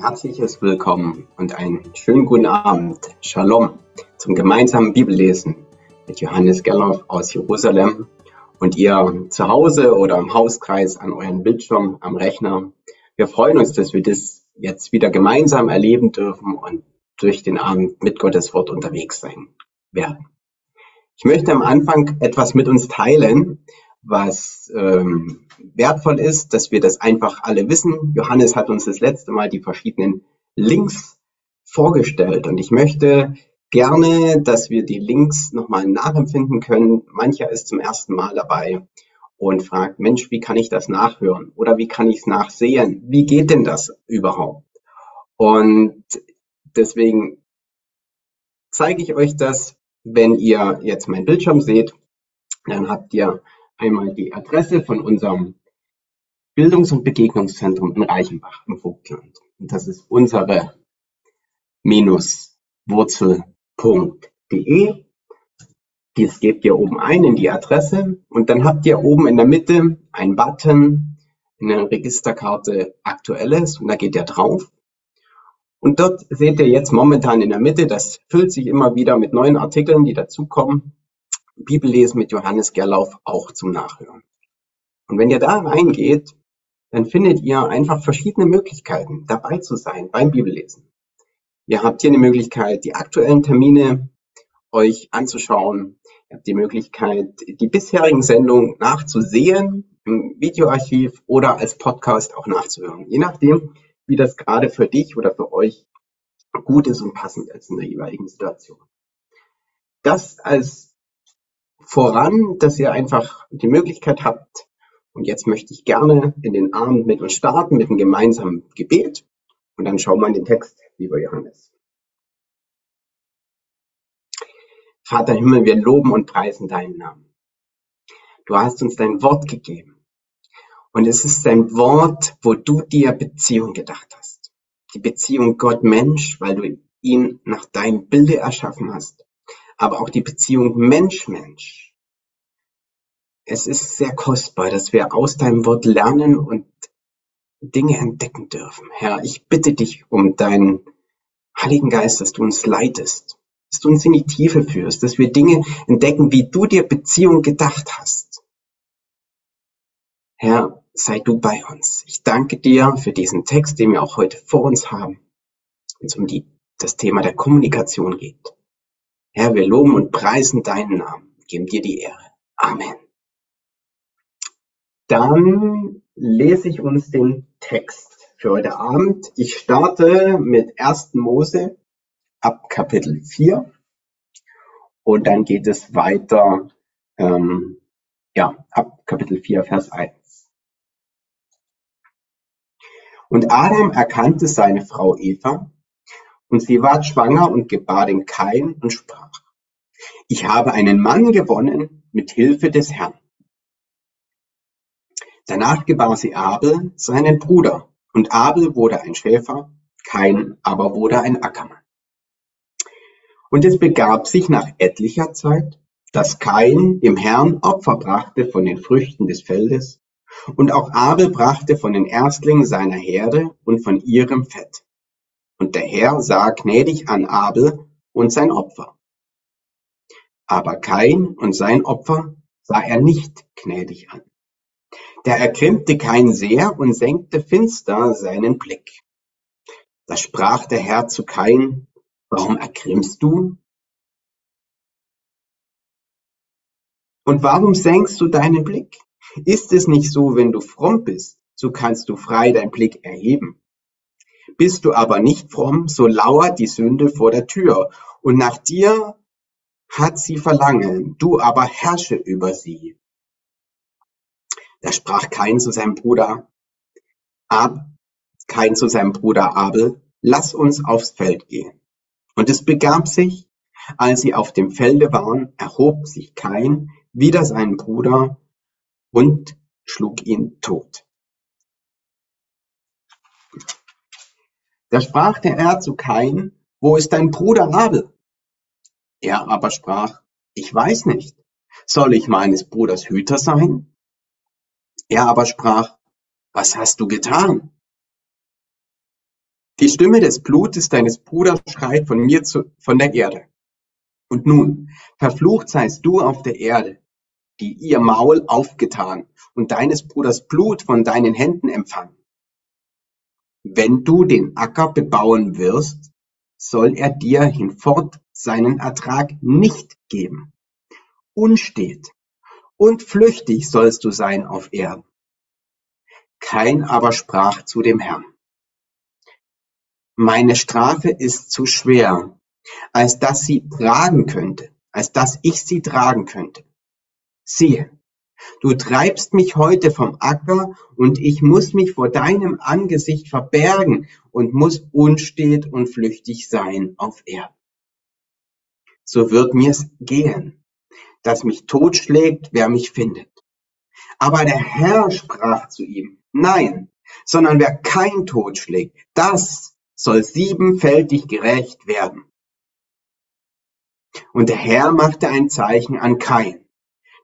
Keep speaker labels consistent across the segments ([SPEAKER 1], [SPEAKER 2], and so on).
[SPEAKER 1] herzliches Willkommen und einen schönen guten Abend. Shalom zum gemeinsamen Bibellesen mit Johannes Gerloff aus Jerusalem und ihr zu Hause oder im Hauskreis an euren Bildschirm am Rechner. Wir freuen uns, dass wir das jetzt wieder gemeinsam erleben dürfen und durch den Abend mit Gottes Wort unterwegs sein werden. Ich möchte am Anfang etwas mit uns teilen, was ähm, wertvoll ist, dass wir das einfach alle wissen. Johannes hat uns das letzte Mal die verschiedenen Links vorgestellt und ich möchte gerne, dass wir die Links nochmal nachempfinden können. Mancher ist zum ersten Mal dabei und fragt, Mensch, wie kann ich das nachhören oder wie kann ich es nachsehen? Wie geht denn das überhaupt? Und deswegen zeige ich euch das, wenn ihr jetzt meinen Bildschirm seht, dann habt ihr einmal die Adresse von unserem Bildungs- und Begegnungszentrum in Reichenbach im Vogtland. Und das ist unsere wurzel.de. Dies gebt ihr oben ein in die Adresse und dann habt ihr oben in der Mitte einen Button in der Registerkarte Aktuelles und da geht ihr drauf. Und dort seht ihr jetzt momentan in der Mitte, das füllt sich immer wieder mit neuen Artikeln, die dazukommen. Bibellesen mit Johannes Gerlauf auch zum Nachhören. Und wenn ihr da reingeht, dann findet ihr einfach verschiedene Möglichkeiten, dabei zu sein beim Bibellesen. Ihr habt hier eine Möglichkeit, die aktuellen Termine euch anzuschauen. Ihr habt die Möglichkeit, die bisherigen Sendungen nachzusehen im Videoarchiv oder als Podcast auch nachzuhören. Je nachdem, wie das gerade für dich oder für euch gut ist und passend ist in der jeweiligen Situation. Das als voran, dass ihr einfach die Möglichkeit habt. Und jetzt möchte ich gerne in den Abend mit uns starten, mit einem gemeinsamen Gebet. Und dann schauen wir in den Text, lieber Johannes. Vater Himmel, wir loben und preisen deinen Namen. Du hast uns dein Wort gegeben. Und es ist dein Wort, wo du dir Beziehung gedacht hast. Die Beziehung Gott-Mensch, weil du ihn nach deinem Bilde erschaffen hast aber auch die Beziehung Mensch-Mensch. Es ist sehr kostbar, dass wir aus deinem Wort lernen und Dinge entdecken dürfen. Herr, ich bitte dich um deinen Heiligen Geist, dass du uns leitest, dass du uns in die Tiefe führst, dass wir Dinge entdecken, wie du dir Beziehung gedacht hast. Herr, sei du bei uns. Ich danke dir für diesen Text, den wir auch heute vor uns haben, wenn es um die, das Thema der Kommunikation geht. Herr, wir loben und preisen deinen Namen, geben dir die Ehre. Amen. Dann lese ich uns den Text für heute Abend. Ich starte mit 1. Mose ab Kapitel 4 und dann geht es weiter ähm, ja, ab Kapitel 4, Vers 1. Und Adam erkannte seine Frau Eva, und sie ward schwanger und gebar den Kain und sprach, ich habe einen Mann gewonnen mit Hilfe des Herrn. Danach gebar sie Abel, seinen Bruder, und Abel wurde ein Schäfer, Kain aber wurde ein Ackermann. Und es begab sich nach etlicher Zeit, dass Kain dem Herrn Opfer brachte von den Früchten des Feldes, und auch Abel brachte von den Erstlingen seiner Herde und von ihrem Fett. Und der Herr sah gnädig an Abel und sein Opfer. Aber Kain und sein Opfer sah er nicht gnädig an. Da ergrimmte Kain sehr und senkte finster seinen Blick. Da sprach der Herr zu Kain, warum ergrimmst du? Und warum senkst du deinen Blick? Ist es nicht so, wenn du fromm bist, so kannst du frei deinen Blick erheben? Bist du aber nicht fromm, so lauert die Sünde vor der Tür, und nach dir hat sie Verlangen, du aber herrsche über sie. Da sprach Kain zu seinem Bruder Ab, Kain zu seinem Bruder Abel, lass uns aufs Feld gehen. Und es begab sich, als sie auf dem Felde waren, erhob sich Kain wider seinen Bruder und schlug ihn tot. Da sprach der Herr zu Kain, wo ist dein Bruder Abel? Er aber sprach, ich weiß nicht, soll ich meines Bruders Hüter sein? Er aber sprach, was hast du getan? Die Stimme des Blutes deines Bruders schreit von mir zu, von der Erde. Und nun, verflucht seist du auf der Erde, die ihr Maul aufgetan und deines Bruders Blut von deinen Händen empfangen. Wenn du den Acker bebauen wirst, soll er dir hinfort seinen Ertrag nicht geben. Unstet und flüchtig sollst du sein auf Erden. Kein aber sprach zu dem Herrn. Meine Strafe ist zu schwer, als dass sie tragen könnte, als dass ich sie tragen könnte. Siehe, du treibst mich heute vom Acker und ich muss mich vor deinem Angesicht verbergen und muss unstet und flüchtig sein auf Erden. So wird mir's gehen, dass mich totschlägt, wer mich findet. Aber der Herr sprach zu ihm, nein, sondern wer kein Tod schlägt, das soll siebenfältig gerecht werden. Und der Herr machte ein Zeichen an Kain,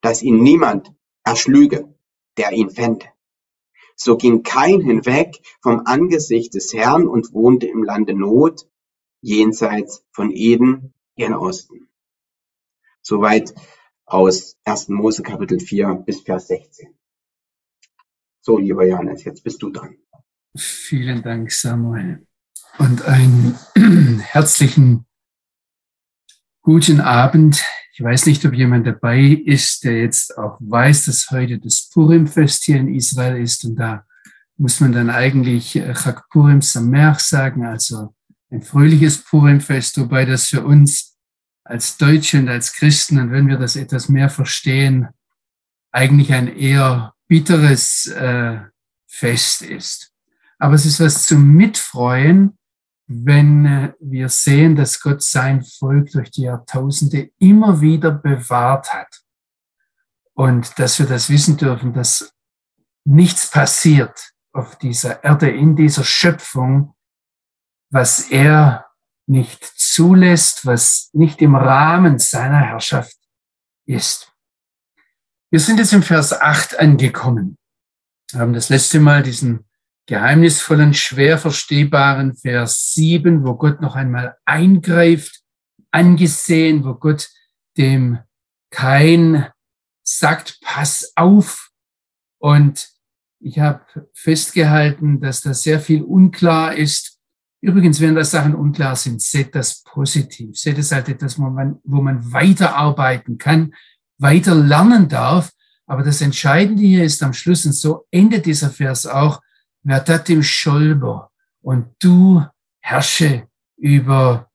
[SPEAKER 1] dass ihn niemand erschlüge, der ihn fände. So ging Kain hinweg vom Angesicht des Herrn und wohnte im Lande Not, jenseits von Eden gen Osten. Soweit aus 1. Mose Kapitel 4 bis Vers 16. So, lieber Johannes, jetzt bist du dran.
[SPEAKER 2] Vielen Dank, Samuel. Und einen herzlichen guten Abend. Ich weiß nicht, ob jemand dabei ist, der jetzt auch weiß, dass heute das Purim-Fest hier in Israel ist. Und da muss man dann eigentlich äh, Chag Purim Sameach sagen, also ein fröhliches Purim-Fest, wobei das für uns als Deutsche und als Christen, und wenn wir das etwas mehr verstehen, eigentlich ein eher bitteres äh, Fest ist. Aber es ist was zum Mitfreuen, wenn äh, wir sehen, dass Gott sein Volk durch die Jahrtausende immer wieder bewahrt hat. Und dass wir das wissen dürfen, dass nichts passiert auf dieser Erde, in dieser Schöpfung, was er nicht zulässt, was nicht im Rahmen seiner Herrschaft ist. Wir sind jetzt im Vers 8 angekommen. Wir haben das letzte Mal diesen geheimnisvollen, schwer verstehbaren Vers 7, wo Gott noch einmal eingreift, angesehen, wo Gott dem kein sagt, pass auf. Und ich habe festgehalten, dass da sehr viel unklar ist. Übrigens, wenn da Sachen unklar sind, seht das positiv. Seht es halt etwas, wo man, wo man weiterarbeiten kann, weiter lernen darf. Aber das Entscheidende hier ist am Schluss, und so endet dieser Vers auch, Verdat im Scholber und du herrsche über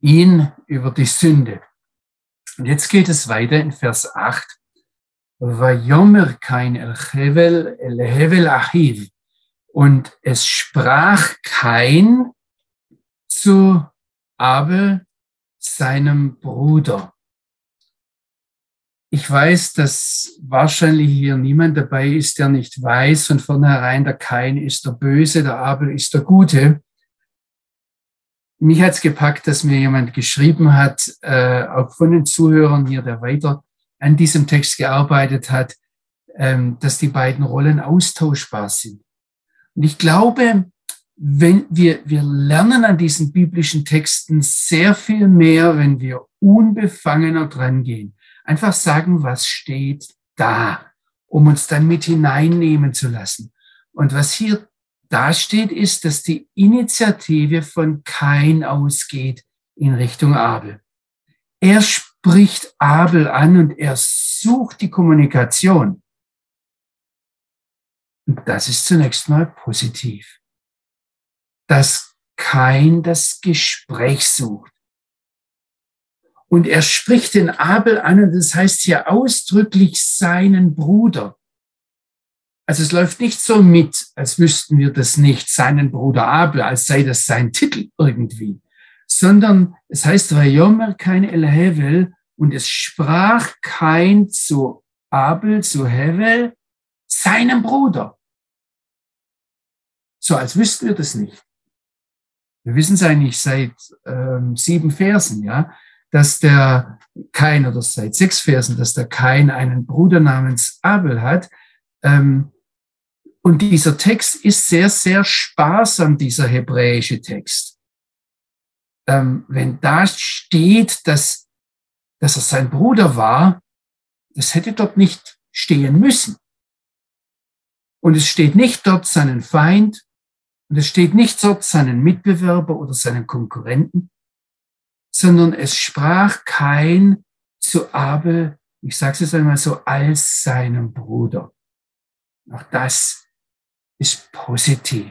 [SPEAKER 2] ihn, über die Sünde. Und jetzt geht es weiter in Vers 8. Vayomer kein el Hevel Achiv. Und es sprach kein zu Abel, seinem Bruder. Ich weiß, dass wahrscheinlich hier niemand dabei ist, der nicht weiß von vornherein, der Kain ist der Böse, der Abel ist der Gute. Mich hat's gepackt, dass mir jemand geschrieben hat, äh, auch von den Zuhörern hier, der weiter an diesem Text gearbeitet hat, ähm, dass die beiden Rollen austauschbar sind. Und ich glaube, wenn wir, wir lernen an diesen biblischen Texten sehr viel mehr, wenn wir unbefangener dran gehen. Einfach sagen, was steht da, um uns dann mit hineinnehmen zu lassen. Und was hier da steht, ist, dass die Initiative von Kain ausgeht in Richtung Abel. Er spricht Abel an und er sucht die Kommunikation. Und das ist zunächst mal positiv. Dass Kain das Gespräch sucht. Und er spricht den Abel an und das heißt hier ausdrücklich seinen Bruder. Also es läuft nicht so mit, als wüssten wir das nicht, seinen Bruder Abel, als sei das sein Titel irgendwie, sondern es heißt Vayomer kein El Hevel und es sprach kein zu Abel, zu Hevel, seinem Bruder. So als wüssten wir das nicht. Wir wissen es eigentlich seit ähm, sieben Versen, ja dass der Kain, oder seit sechs Versen, dass der Kain einen Bruder namens Abel hat. Ähm, Und dieser Text ist sehr, sehr sparsam, dieser hebräische Text. Ähm, wenn da steht, dass, dass er sein Bruder war, das hätte dort nicht stehen müssen. Und es steht nicht dort seinen Feind und es steht nicht dort seinen Mitbewerber oder seinen Konkurrenten, sondern es sprach kein zu Abel, ich sage es einmal so, als seinem Bruder. Auch das ist positiv.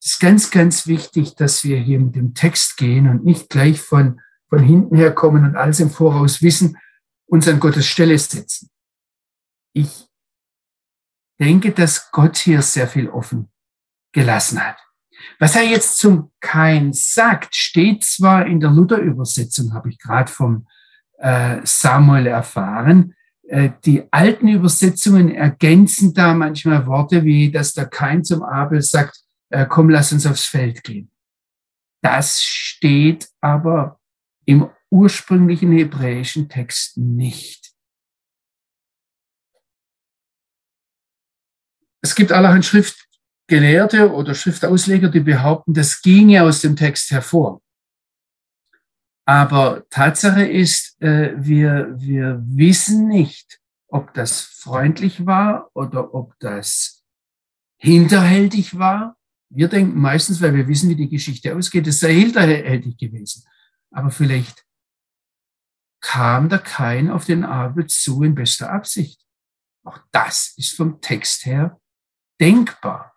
[SPEAKER 2] Es ist ganz, ganz wichtig, dass wir hier mit dem Text gehen und nicht gleich von, von hinten her kommen und alles im Voraus wissen, uns an Gottes Stelle setzen. Ich denke, dass Gott hier sehr viel offen gelassen hat. Was er jetzt zum Kain sagt, steht zwar in der Luther-Übersetzung, habe ich gerade vom äh, Samuel erfahren. Äh, die alten Übersetzungen ergänzen da manchmal Worte wie, dass der Kain zum Abel sagt, äh, komm, lass uns aufs Feld gehen. Das steht aber im ursprünglichen hebräischen Text nicht. Es gibt allerhand Schriftgelehrte oder Schriftausleger, die behaupten, das ginge aus dem Text hervor. Aber Tatsache ist, äh, wir, wir wissen nicht, ob das freundlich war oder ob das hinterhältig war. Wir denken meistens, weil wir wissen, wie die Geschichte ausgeht, es sei hinterhältig gewesen. Aber vielleicht kam da kein auf den Abel zu in bester Absicht. Auch das ist vom Text her denkbar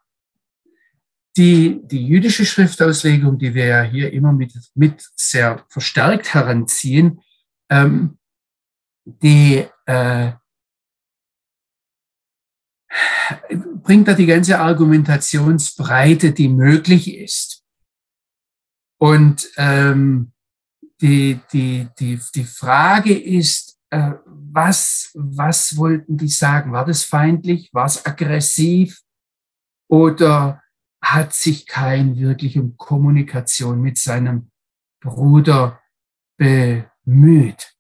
[SPEAKER 2] die, die jüdische Schriftauslegung, die wir ja hier immer mit, mit sehr verstärkt heranziehen, ähm, die äh, bringt da die ganze Argumentationsbreite, die möglich ist. Und ähm, die, die, die, die Frage ist, äh, was, was wollten die sagen? War das feindlich? War es aggressiv? Oder hat sich kein wirklich um Kommunikation mit seinem Bruder bemüht.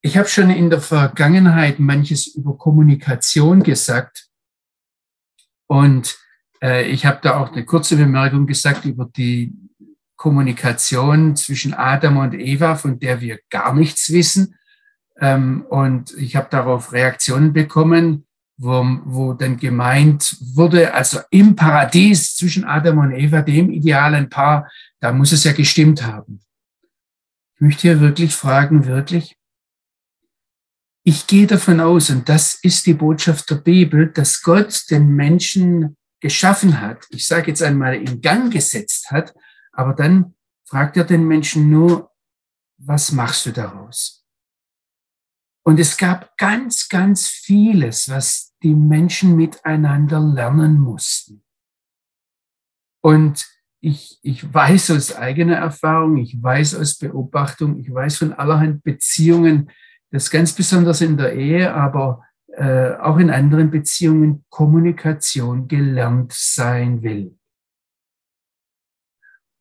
[SPEAKER 2] Ich habe schon in der Vergangenheit manches über Kommunikation gesagt und äh, ich habe da auch eine kurze Bemerkung gesagt über die Kommunikation zwischen Adam und Eva, von der wir gar nichts wissen. Ähm, und ich habe darauf Reaktionen bekommen, wo, wo dann gemeint wurde, also im Paradies zwischen Adam und Eva, dem idealen Paar, da muss es ja gestimmt haben. Ich möchte hier wirklich fragen, wirklich? Ich gehe davon aus, und das ist die Botschaft der Bibel, dass Gott den Menschen geschaffen hat, ich sage jetzt einmal in Gang gesetzt hat, aber dann fragt er den Menschen nur, was machst du daraus? Und es gab ganz, ganz vieles, was die Menschen miteinander lernen mussten. Und ich, ich weiß aus eigener Erfahrung, ich weiß aus Beobachtung, ich weiß von allerhand Beziehungen, dass ganz besonders in der Ehe, aber äh, auch in anderen Beziehungen Kommunikation gelernt sein will.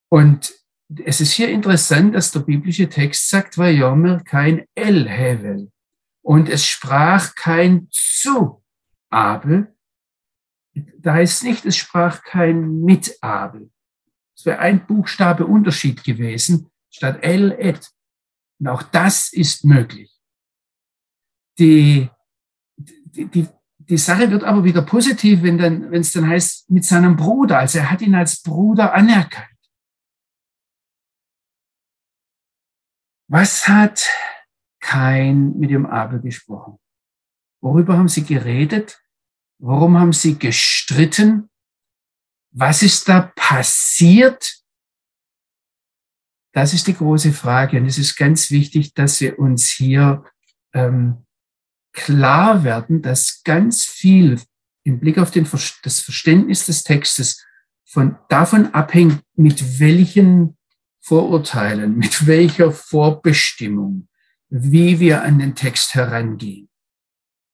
[SPEAKER 2] Und es ist hier interessant, dass der biblische Text sagt, weil Jomer kein El hevel. Und es sprach kein zu Abel. Da heißt nicht, es sprach kein mit Abel. Es wäre ein Buchstabe Unterschied gewesen, statt El et. Und auch das ist möglich. Die, die, die, die Sache wird aber wieder positiv, wenn dann, wenn es dann heißt, mit seinem Bruder. Also er hat ihn als Bruder anerkannt. Was hat kein mit dem Abel gesprochen. Worüber haben sie geredet? Worum haben sie gestritten? Was ist da passiert? Das ist die große Frage. Und es ist ganz wichtig, dass wir uns hier ähm, klar werden, dass ganz viel im Blick auf den, das Verständnis des Textes von, davon abhängt, mit welchen Vorurteilen, mit welcher Vorbestimmung, wie wir an den Text herangehen.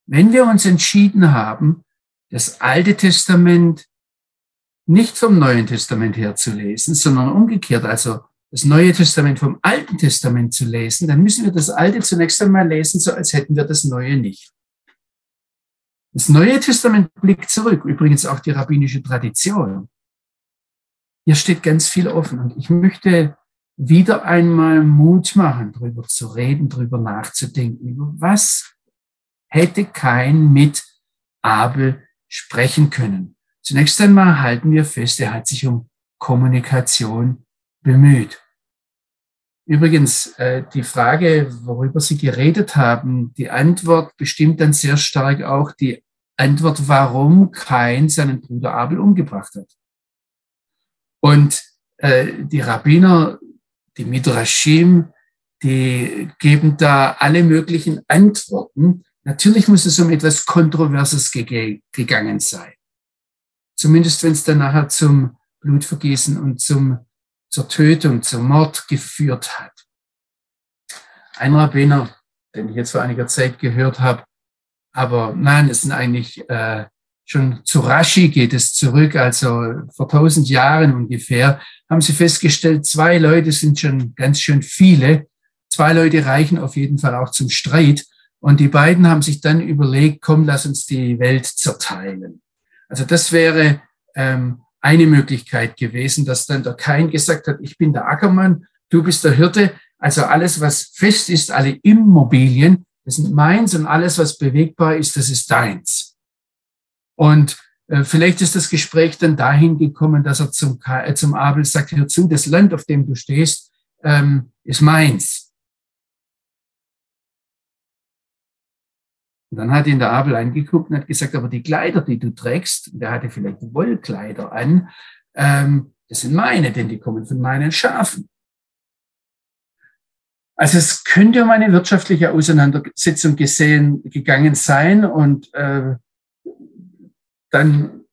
[SPEAKER 2] Wenn wir uns entschieden haben, das Alte Testament nicht vom Neuen Testament her zu lesen, sondern umgekehrt, also das Neue Testament vom Alten Testament zu lesen, dann müssen wir das Alte zunächst einmal lesen, so als hätten wir das Neue nicht. Das Neue Testament blickt zurück, übrigens auch die rabbinische Tradition. Hier steht ganz viel offen und ich möchte wieder einmal Mut machen, darüber zu reden, darüber nachzudenken, über was hätte kein mit Abel sprechen können. Zunächst einmal halten wir fest, er hat sich um Kommunikation bemüht. Übrigens, äh, die Frage, worüber Sie geredet haben, die Antwort bestimmt dann sehr stark auch die Antwort, warum Kain seinen Bruder Abel umgebracht hat. Und äh, die Rabbiner, die Midrashim, die geben da alle möglichen Antworten. Natürlich muss es um etwas Kontroverses gegangen sein. Zumindest wenn es dann nachher zum Blutvergießen und zum zur Tötung, zum Mord geführt hat. Ein Rabbiner, den ich jetzt vor einiger Zeit gehört habe, aber nein, es sind eigentlich äh, schon zu Rashi geht es zurück, also vor tausend Jahren ungefähr, haben sie festgestellt, zwei Leute sind schon ganz schön viele. Zwei Leute reichen auf jeden Fall auch zum Streit. Und die beiden haben sich dann überlegt, komm, lass uns die Welt zerteilen. Also das wäre ähm, eine Möglichkeit gewesen, dass dann der Kain gesagt hat, ich bin der Ackermann, du bist der Hirte, also alles, was fest ist, alle Immobilien, das sind meins und alles, was bewegbar ist, das ist deins. Und äh, vielleicht ist das Gespräch dann dahin gekommen, dass er zum, äh, zum Abel sagt, hör zu, das Land, auf dem du stehst, ähm, ist meins. Und dann hat ihn der Abel angeguckt und hat gesagt, aber die Kleider, die du trägst, der hatte vielleicht Wollkleider an, ähm, das sind meine, denn die kommen von meinen Schafen. Also es könnte um eine wirtschaftliche Auseinandersetzung gesehen gegangen sein und äh, dann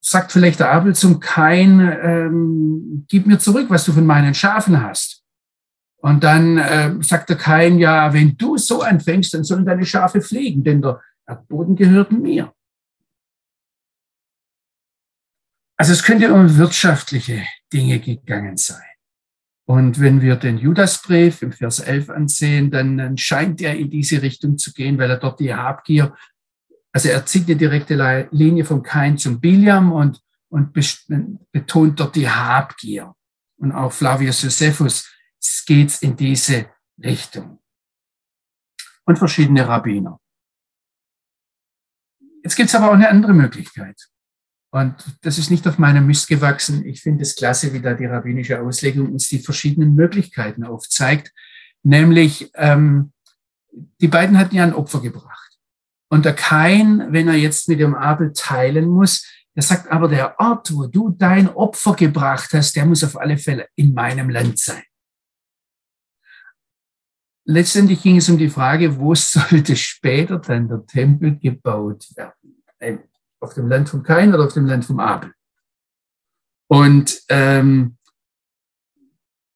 [SPEAKER 2] sagt vielleicht der Abel zum Kain, ähm, gib mir zurück, was du von meinen Schafen hast. Und dann äh, sagt der Kain, ja, wenn du so anfängst, dann sollen deine Schafe fliegen, denn der Erdboden gehört mir. Also es könnte um wirtschaftliche Dinge gegangen sein. Und wenn wir den Judasbrief im Vers 11 ansehen, dann, dann scheint er in diese Richtung zu gehen, weil er dort die Habgier, also er zieht die direkte Linie vom Kain zum Biliam und, und betont dort die Habgier. Und auch Flavius Josephus geht's in diese Richtung. Und verschiedene Rabbiner. Jetzt gibt's aber auch eine andere Möglichkeit. Und das ist nicht auf meinem Mist gewachsen. Ich finde es klasse, wie da die rabbinische Auslegung uns die verschiedenen Möglichkeiten aufzeigt. Nämlich, ähm, die beiden hatten ja ein Opfer gebracht. Und der Kain, wenn er jetzt mit dem Abel teilen muss, der sagt aber, der Ort, wo du dein Opfer gebracht hast, der muss auf alle Fälle in meinem Land sein letztendlich ging es um die Frage, wo sollte später dann der Tempel gebaut werden? Auf dem Land von Kain oder auf dem Land von Abel? Und ähm,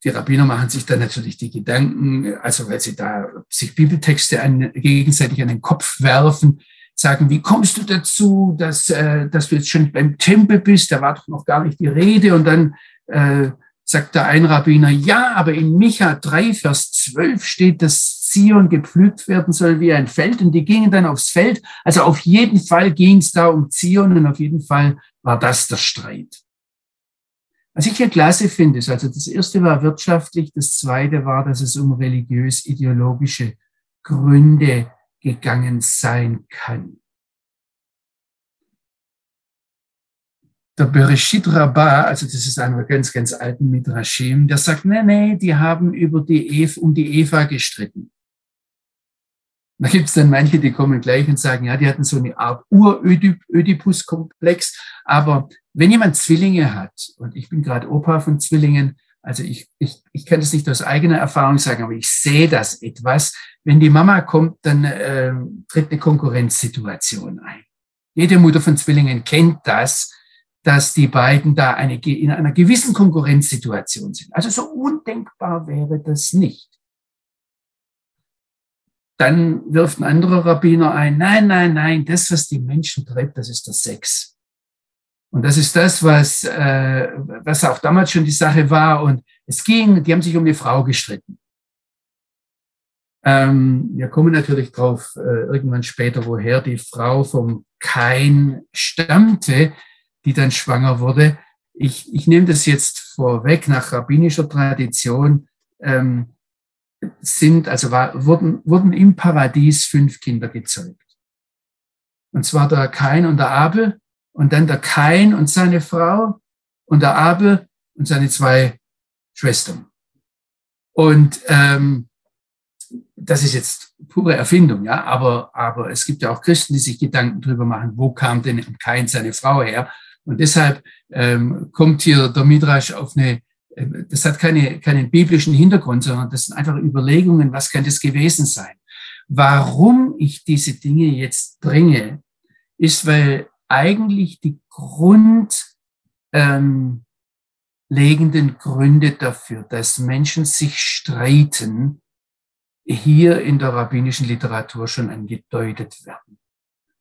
[SPEAKER 2] die Rabbiner machen sich dann natürlich die Gedanken, also weil sie da sich Bibeltexte an, gegenseitig an den Kopf werfen, sagen, wie kommst du dazu, dass, äh, dass du jetzt schon beim Tempel bist? Da war doch noch gar nicht die Rede. Und dann äh, sagt der ein Rabbiner, ja, aber in Micha 3, Vers 12 steht, dass Zion gepflügt werden soll wie ein Feld und die gingen dann aufs Feld. Also auf jeden Fall ging es da um Zion und auf jeden Fall war das der Streit. Was ich hier klasse finde, ist also das erste war wirtschaftlich, das zweite war, dass es um religiös-ideologische Gründe gegangen sein kann. der Bereshit Rabbah, also das ist einer ganz, ganz alten Midrashim, der sagt, nee, nee, die haben über die Eva, um die Eva gestritten. Da gibt es dann manche, die kommen gleich und sagen, ja, die hatten so eine Art Ur-Ödipus-Komplex. Aber wenn jemand Zwillinge hat, und ich bin gerade Opa von Zwillingen, also ich, ich, ich kann das nicht aus eigener Erfahrung sagen, aber ich sehe das etwas. Wenn die Mama kommt, dann äh, tritt eine Konkurrenzsituation ein. Jede Mutter von Zwillingen kennt das dass die beiden da eine, in einer gewissen Konkurrenzsituation sind. Also so undenkbar wäre das nicht. Dann wirft ein anderer Rabbiner ein, nein, nein, nein, das, was die Menschen treibt, das ist der Sex. Und das ist das, was, äh, was auch damals schon die Sache war. Und es ging, die haben sich um die Frau gestritten. Ähm, wir kommen natürlich drauf äh, irgendwann später, woher die Frau vom Kain stammte, die dann schwanger wurde. Ich, ich nehme das jetzt vorweg nach rabbinischer Tradition. Ähm, sind, also war, wurden, wurden im Paradies fünf Kinder gezeugt. Und zwar der Kain und der Abel und dann der Kain und seine Frau und der Abel und seine zwei Schwestern. Und ähm, das ist jetzt pure Erfindung, ja, aber, aber es gibt ja auch Christen, die sich Gedanken drüber machen, wo kam denn Kain seine Frau her? Und deshalb ähm, kommt hier der Midrash auf eine, äh, das hat keine, keinen biblischen Hintergrund, sondern das sind einfach Überlegungen, was könnte es gewesen sein. Warum ich diese Dinge jetzt bringe, ist, weil eigentlich die grundlegenden ähm, Gründe dafür, dass Menschen sich streiten, hier in der rabbinischen Literatur schon angedeutet werden.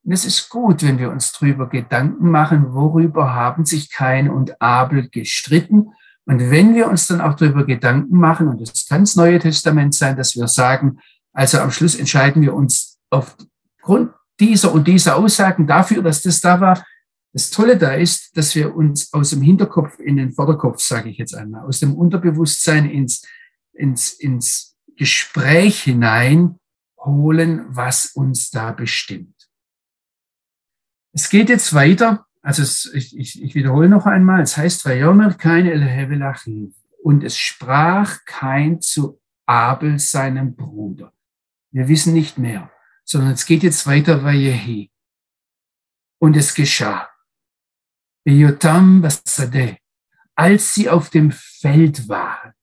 [SPEAKER 2] Und es ist gut, wenn wir uns darüber Gedanken machen, worüber haben sich Kain und Abel gestritten. Und wenn wir uns dann auch darüber Gedanken machen, und das kann das Neue Testament sein, dass wir sagen, also am Schluss entscheiden wir uns aufgrund dieser und dieser Aussagen dafür, dass das da war. Das Tolle da ist, dass wir uns aus dem Hinterkopf in den Vorderkopf, sage ich jetzt einmal, aus dem Unterbewusstsein ins, ins, ins Gespräch hinein holen, was uns da bestimmt. Es geht jetzt weiter, also es, ich, ich, ich wiederhole noch einmal, es heißt, Vayomer kein El und es sprach kein zu Abel, seinem Bruder. Wir wissen nicht mehr, sondern es geht jetzt weiter, Vayehi. Und es geschah. Als sie auf dem Feld waren.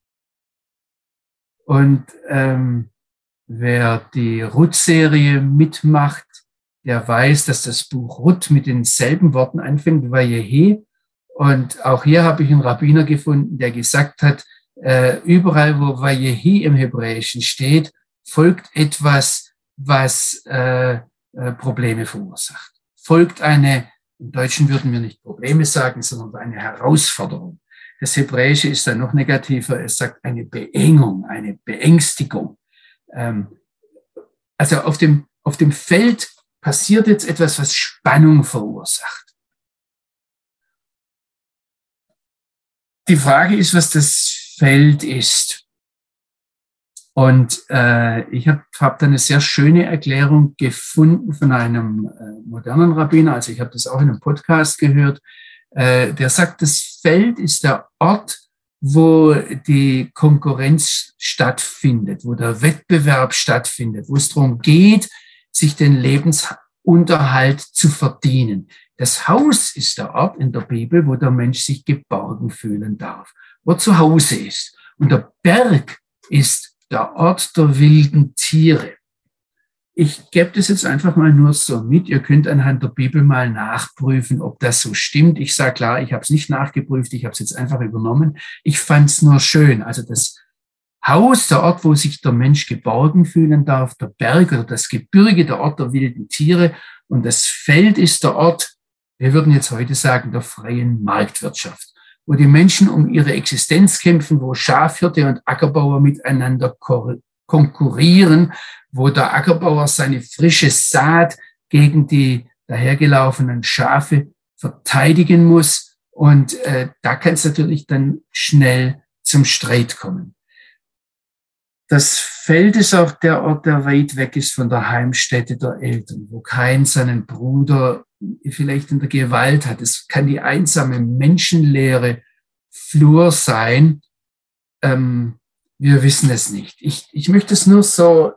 [SPEAKER 2] Und ähm, wer die Ruth-Serie mitmacht, der weiß, dass das Buch Ruth mit denselben Worten anfängt, Vayehe. Und auch hier habe ich einen Rabbiner gefunden, der gesagt hat, äh, überall, wo Vayehi im Hebräischen steht, folgt etwas, was äh, äh, Probleme verursacht. Folgt eine, im Deutschen würden wir nicht Probleme sagen, sondern eine Herausforderung. Das Hebräische ist dann noch negativer. Es sagt eine Beengung, eine Beängstigung. Ähm, also auf dem, auf dem Feld passiert jetzt etwas, was Spannung verursacht. Die Frage ist, was das Feld ist. Und äh, ich habe hab da eine sehr schöne Erklärung gefunden von einem äh, modernen Rabbiner. Also ich habe das auch in einem Podcast gehört. Äh, der sagt, das Feld ist der Ort, wo die Konkurrenz stattfindet, wo der Wettbewerb stattfindet, wo es darum geht, sich den Lebensunterhalt zu verdienen. Das Haus ist der Ort in der Bibel, wo der Mensch sich geborgen fühlen darf, wo er zu Hause ist. Und der Berg ist der Ort der wilden Tiere ich gebe das jetzt einfach mal nur so mit. Ihr könnt anhand der Bibel mal nachprüfen, ob das so stimmt. Ich sage klar, ich habe es nicht nachgeprüft, ich habe es jetzt einfach übernommen. Ich fand es nur schön. Also das Haus, der Ort, wo sich der Mensch geborgen fühlen darf, der Berg oder das Gebirge, der Ort der wilden Tiere und das Feld ist der Ort, wir würden jetzt heute sagen, der freien Marktwirtschaft, wo die Menschen um ihre Existenz kämpfen, wo Schafhirte und Ackerbauer miteinander konkurrieren, wo der Ackerbauer seine frische Saat gegen die dahergelaufenen Schafe verteidigen muss. Und äh, da kann es natürlich dann schnell zum Streit kommen. Das Feld ist auch der Ort, der weit weg ist von der Heimstätte der Eltern, wo kein seinen Bruder vielleicht in der Gewalt hat. Es kann die einsame menschenleere Flur sein. Ähm, wir wissen es nicht. Ich, ich möchte es nur so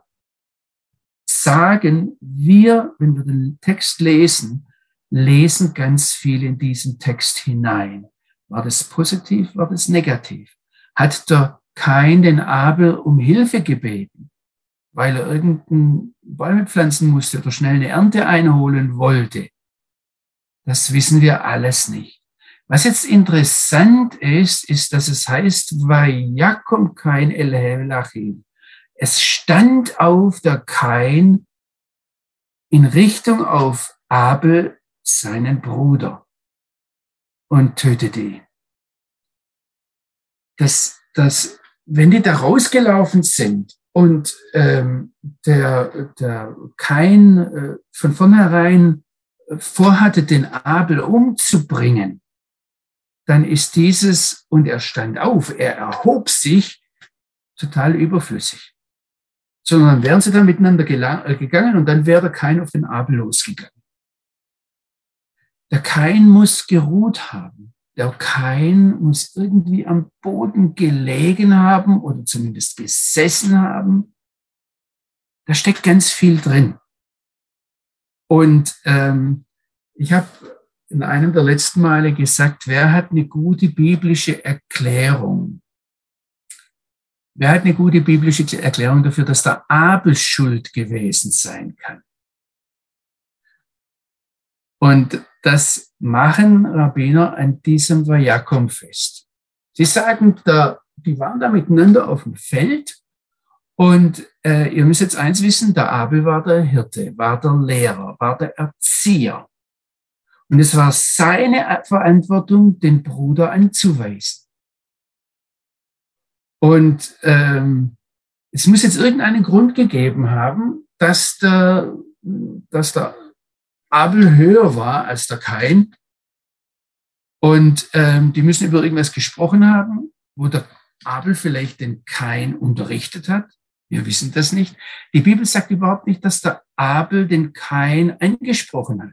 [SPEAKER 2] sagen, wir, wenn wir den Text lesen, lesen ganz viel in diesen Text hinein. War das positiv, war das negativ? Hat der Kain den Abel um Hilfe gebeten, weil er irgendeinen Bäume pflanzen musste oder schnell eine Ernte einholen wollte? Das wissen wir alles nicht. Was jetzt interessant ist, ist, dass es heißt, Vayakom kein Elhelachim. Es stand auf der Kain in Richtung auf Abel, seinen Bruder, und tötete ihn. Das, das, wenn die da rausgelaufen sind, und ähm, der, der Kain äh, von vornherein vorhatte, den Abel umzubringen, dann ist dieses, und er stand auf, er erhob sich, total überflüssig. Sondern dann wären sie dann miteinander äh, gegangen und dann wäre der Kain auf den Abel losgegangen. Der Kain muss geruht haben. Der Kain muss irgendwie am Boden gelegen haben oder zumindest gesessen haben. Da steckt ganz viel drin. Und ähm, ich habe in einem der letzten Male gesagt, wer hat eine gute biblische Erklärung? Wer hat eine gute biblische Erklärung dafür, dass der Abel schuld gewesen sein kann? Und das machen Rabbiner an diesem Vajakom-Fest. Sie sagen, da, die waren da miteinander auf dem Feld und äh, ihr müsst jetzt eins wissen, der Abel war der Hirte, war der Lehrer, war der Erzieher. Und es war seine Verantwortung, den Bruder anzuweisen. Und ähm, es muss jetzt irgendeinen Grund gegeben haben, dass der, dass der Abel höher war als der Kain. Und ähm, die müssen über irgendwas gesprochen haben, wo der Abel vielleicht den Kain unterrichtet hat. Wir wissen das nicht. Die Bibel sagt überhaupt nicht, dass der Abel den Kain angesprochen hat.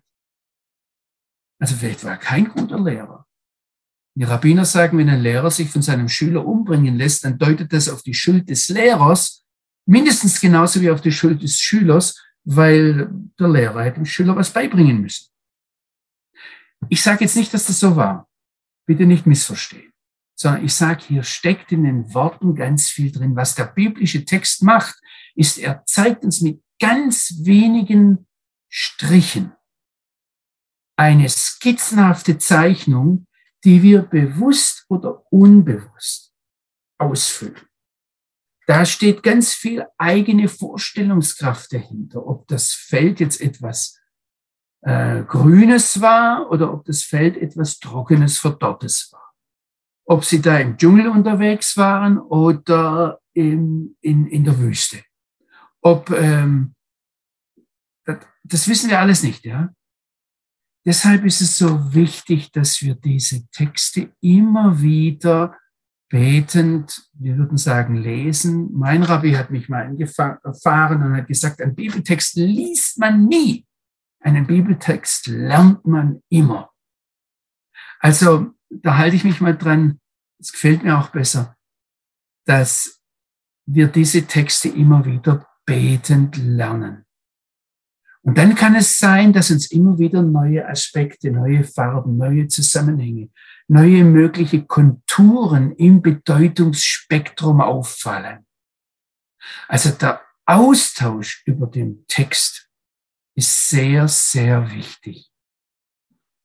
[SPEAKER 2] Also vielleicht war er kein guter Lehrer. Die Rabbiner sagen, wenn ein Lehrer sich von seinem Schüler umbringen lässt, dann deutet das auf die Schuld des Lehrers, mindestens genauso wie auf die Schuld des Schülers, weil der Lehrer hätte dem Schüler was beibringen müssen. Ich sage jetzt nicht, dass das so war. Bitte nicht missverstehen sondern ich sage, hier steckt in den Worten ganz viel drin. Was der biblische Text macht, ist, er zeigt uns mit ganz wenigen Strichen eine skizzenhafte Zeichnung, die wir bewusst oder unbewusst ausfüllen. Da steht ganz viel eigene Vorstellungskraft dahinter, ob das Feld jetzt etwas äh, Grünes war oder ob das Feld etwas Trockenes, Verdorrtes war ob sie da im Dschungel unterwegs waren oder im, in, in der Wüste. Ob, ähm, das, das wissen wir alles nicht, ja. Deshalb ist es so wichtig, dass wir diese Texte immer wieder betend, wir würden sagen, lesen. Mein Rabbi hat mich mal erfahren und hat gesagt, einen Bibeltext liest man nie. Einen Bibeltext lernt man immer. Also da halte ich mich mal dran, es gefällt mir auch besser, dass wir diese Texte immer wieder betend lernen. Und dann kann es sein, dass uns immer wieder neue Aspekte, neue Farben, neue Zusammenhänge, neue mögliche Konturen im Bedeutungsspektrum auffallen. Also der Austausch über den Text ist sehr, sehr wichtig.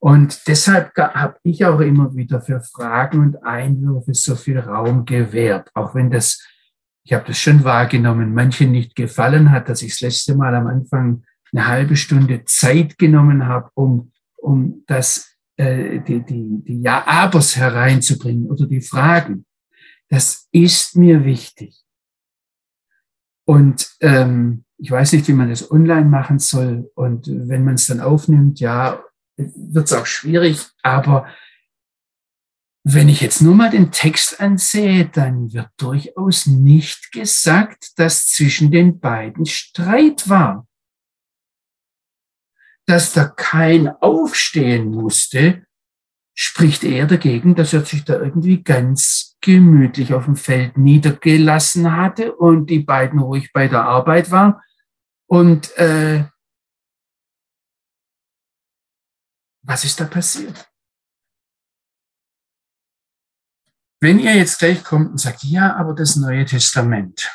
[SPEAKER 2] Und deshalb habe ich auch immer wieder für Fragen und Einwürfe so viel Raum gewährt, auch wenn das, ich habe das schon wahrgenommen, manchen nicht gefallen hat, dass ich das letzte Mal am Anfang eine halbe Stunde Zeit genommen habe, um, um das, äh, die, die, die Ja-Abers hereinzubringen oder die Fragen. Das ist mir wichtig. Und ähm, ich weiß nicht, wie man das online machen soll. Und wenn man es dann aufnimmt, ja, wird es auch schwierig. Aber wenn ich jetzt nur mal den Text ansehe, dann wird durchaus nicht gesagt, dass zwischen den beiden Streit war. Dass da kein aufstehen musste, spricht eher dagegen, dass er sich da irgendwie ganz gemütlich auf dem Feld niedergelassen hatte und die beiden ruhig bei der Arbeit waren. Und äh, Was ist da passiert? Wenn ihr jetzt gleich kommt und sagt, ja, aber das Neue Testament,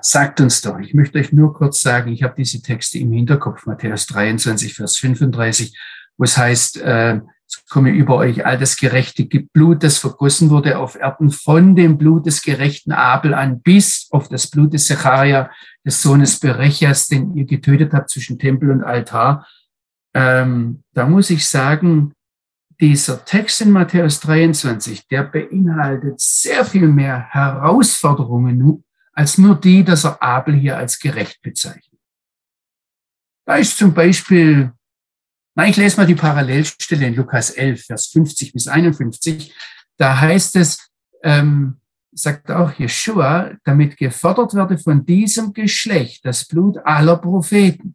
[SPEAKER 2] sagt uns doch, ich möchte euch nur kurz sagen, ich habe diese Texte im Hinterkopf, Matthäus 23, Vers 35, wo es heißt, äh, es komme über euch all das gerechte Blut, das vergossen wurde auf Erden, von dem Blut des gerechten Abel an bis auf das Blut des Secharia, des Sohnes Berechas, den ihr getötet habt zwischen Tempel und Altar. Ähm, da muss ich sagen, dieser Text in Matthäus 23, der beinhaltet sehr viel mehr Herausforderungen als nur die, dass er Abel hier als gerecht bezeichnet. Da ist zum Beispiel, na, ich lese mal die Parallelstelle in Lukas 11, Vers 50 bis 51. Da heißt es, ähm, sagt auch Jeshua, damit gefordert werde von diesem Geschlecht das Blut aller Propheten.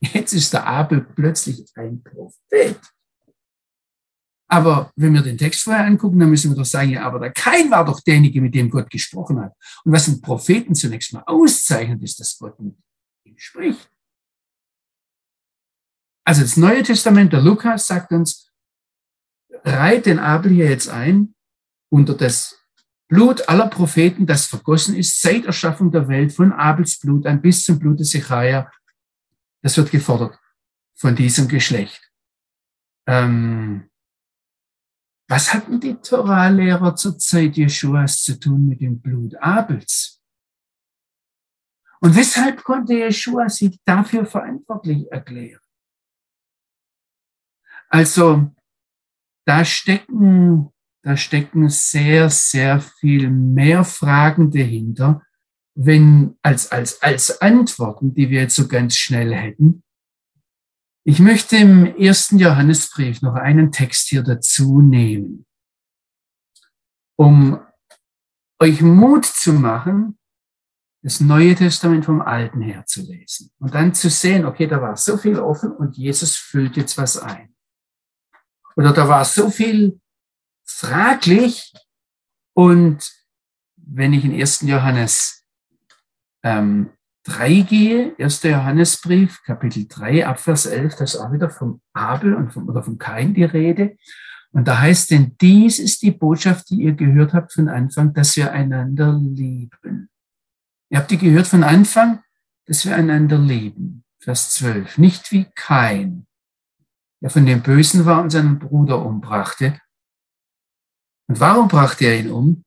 [SPEAKER 2] Jetzt ist der Abel plötzlich ein Prophet. Aber wenn wir den Text vorher angucken, dann müssen wir doch sagen, ja, aber der Kain war doch derjenige, mit dem Gott gesprochen hat. Und was den Propheten zunächst mal auszeichnet, ist, dass Gott mit ihm spricht. Also das Neue Testament, der Lukas sagt uns, reiht den Abel hier jetzt ein unter das Blut aller Propheten, das vergossen ist seit Erschaffung der Welt, von Abels Blut an bis zum Blut des Sechaia. Das wird gefordert von diesem Geschlecht. Ähm, was hatten die Torah-Lehrer zur Zeit Jeschuas zu tun mit dem Blut Abels? Und weshalb konnte Jeschua sich dafür verantwortlich erklären? Also, da stecken, da stecken sehr, sehr viel mehr Fragen dahinter, wenn, als, als, als Antworten, die wir jetzt so ganz schnell hätten. Ich möchte im ersten Johannesbrief noch einen Text hier dazu nehmen, um euch Mut zu machen, das Neue Testament vom Alten her zu lesen und dann zu sehen, okay, da war so viel offen und Jesus füllt jetzt was ein. Oder da war so viel fraglich und wenn ich in 1. Johannes ähm, 3 gehe, 1. Johannesbrief, Kapitel 3, Abvers 11, da ist auch wieder vom Abel und vom, oder vom Kain die Rede. Und da heißt denn, dies ist die Botschaft, die ihr gehört habt von Anfang, dass wir einander lieben. Ihr habt die gehört von Anfang, dass wir einander lieben. Vers 12. Nicht wie Kain, der von dem Bösen war und seinen Bruder umbrachte. Und warum brachte er ihn um?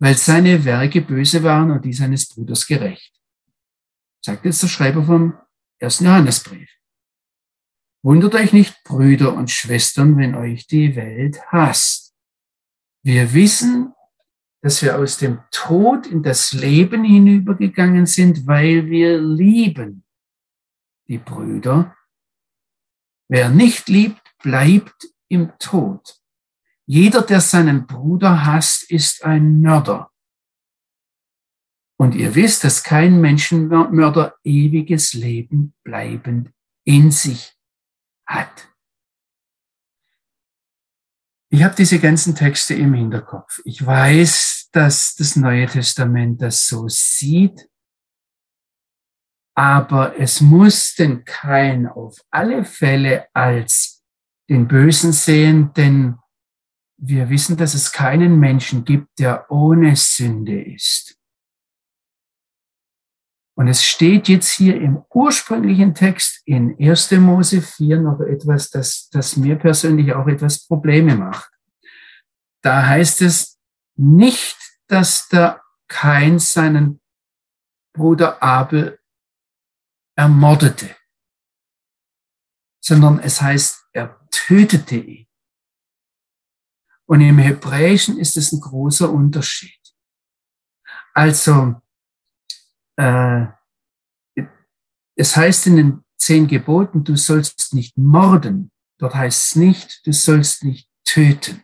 [SPEAKER 2] Weil seine Werke böse waren und die seines Bruders gerecht sagt jetzt der Schreiber vom ersten Johannesbrief. Wundert euch nicht, Brüder und Schwestern, wenn euch die Welt hasst. Wir wissen, dass wir aus dem Tod in das Leben hinübergegangen sind, weil wir lieben die Brüder. Wer nicht liebt, bleibt im Tod. Jeder, der seinen Bruder hasst, ist ein Mörder. Und ihr wisst, dass kein Menschenmörder ewiges Leben bleibend in sich hat. Ich habe diese ganzen Texte im Hinterkopf. Ich weiß, dass das Neue Testament das so sieht, aber es muss den Kein auf alle Fälle als den Bösen sehen, denn wir wissen, dass es keinen Menschen gibt, der ohne Sünde ist. Und es steht jetzt hier im ursprünglichen Text in 1. Mose 4 noch etwas, das, das mir persönlich auch etwas Probleme macht. Da heißt es nicht, dass der Kain seinen Bruder Abel ermordete, sondern es heißt, er tötete ihn. Und im Hebräischen ist es ein großer Unterschied. Also, äh, es heißt in den zehn Geboten, du sollst nicht morden. Dort heißt es nicht, du sollst nicht töten.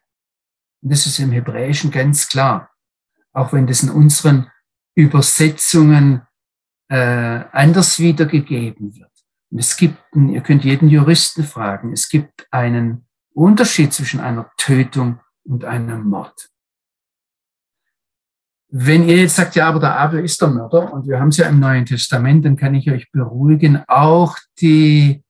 [SPEAKER 2] Und das ist im Hebräischen ganz klar. Auch wenn das in unseren Übersetzungen äh, anders wiedergegeben wird. Und es gibt, ihr könnt jeden Juristen fragen, es gibt einen Unterschied zwischen einer Tötung und einem Mord. Wenn ihr jetzt sagt, ja, aber der Abel ist der Mörder und wir haben es ja im Neuen Testament, dann kann ich euch beruhigen, auch die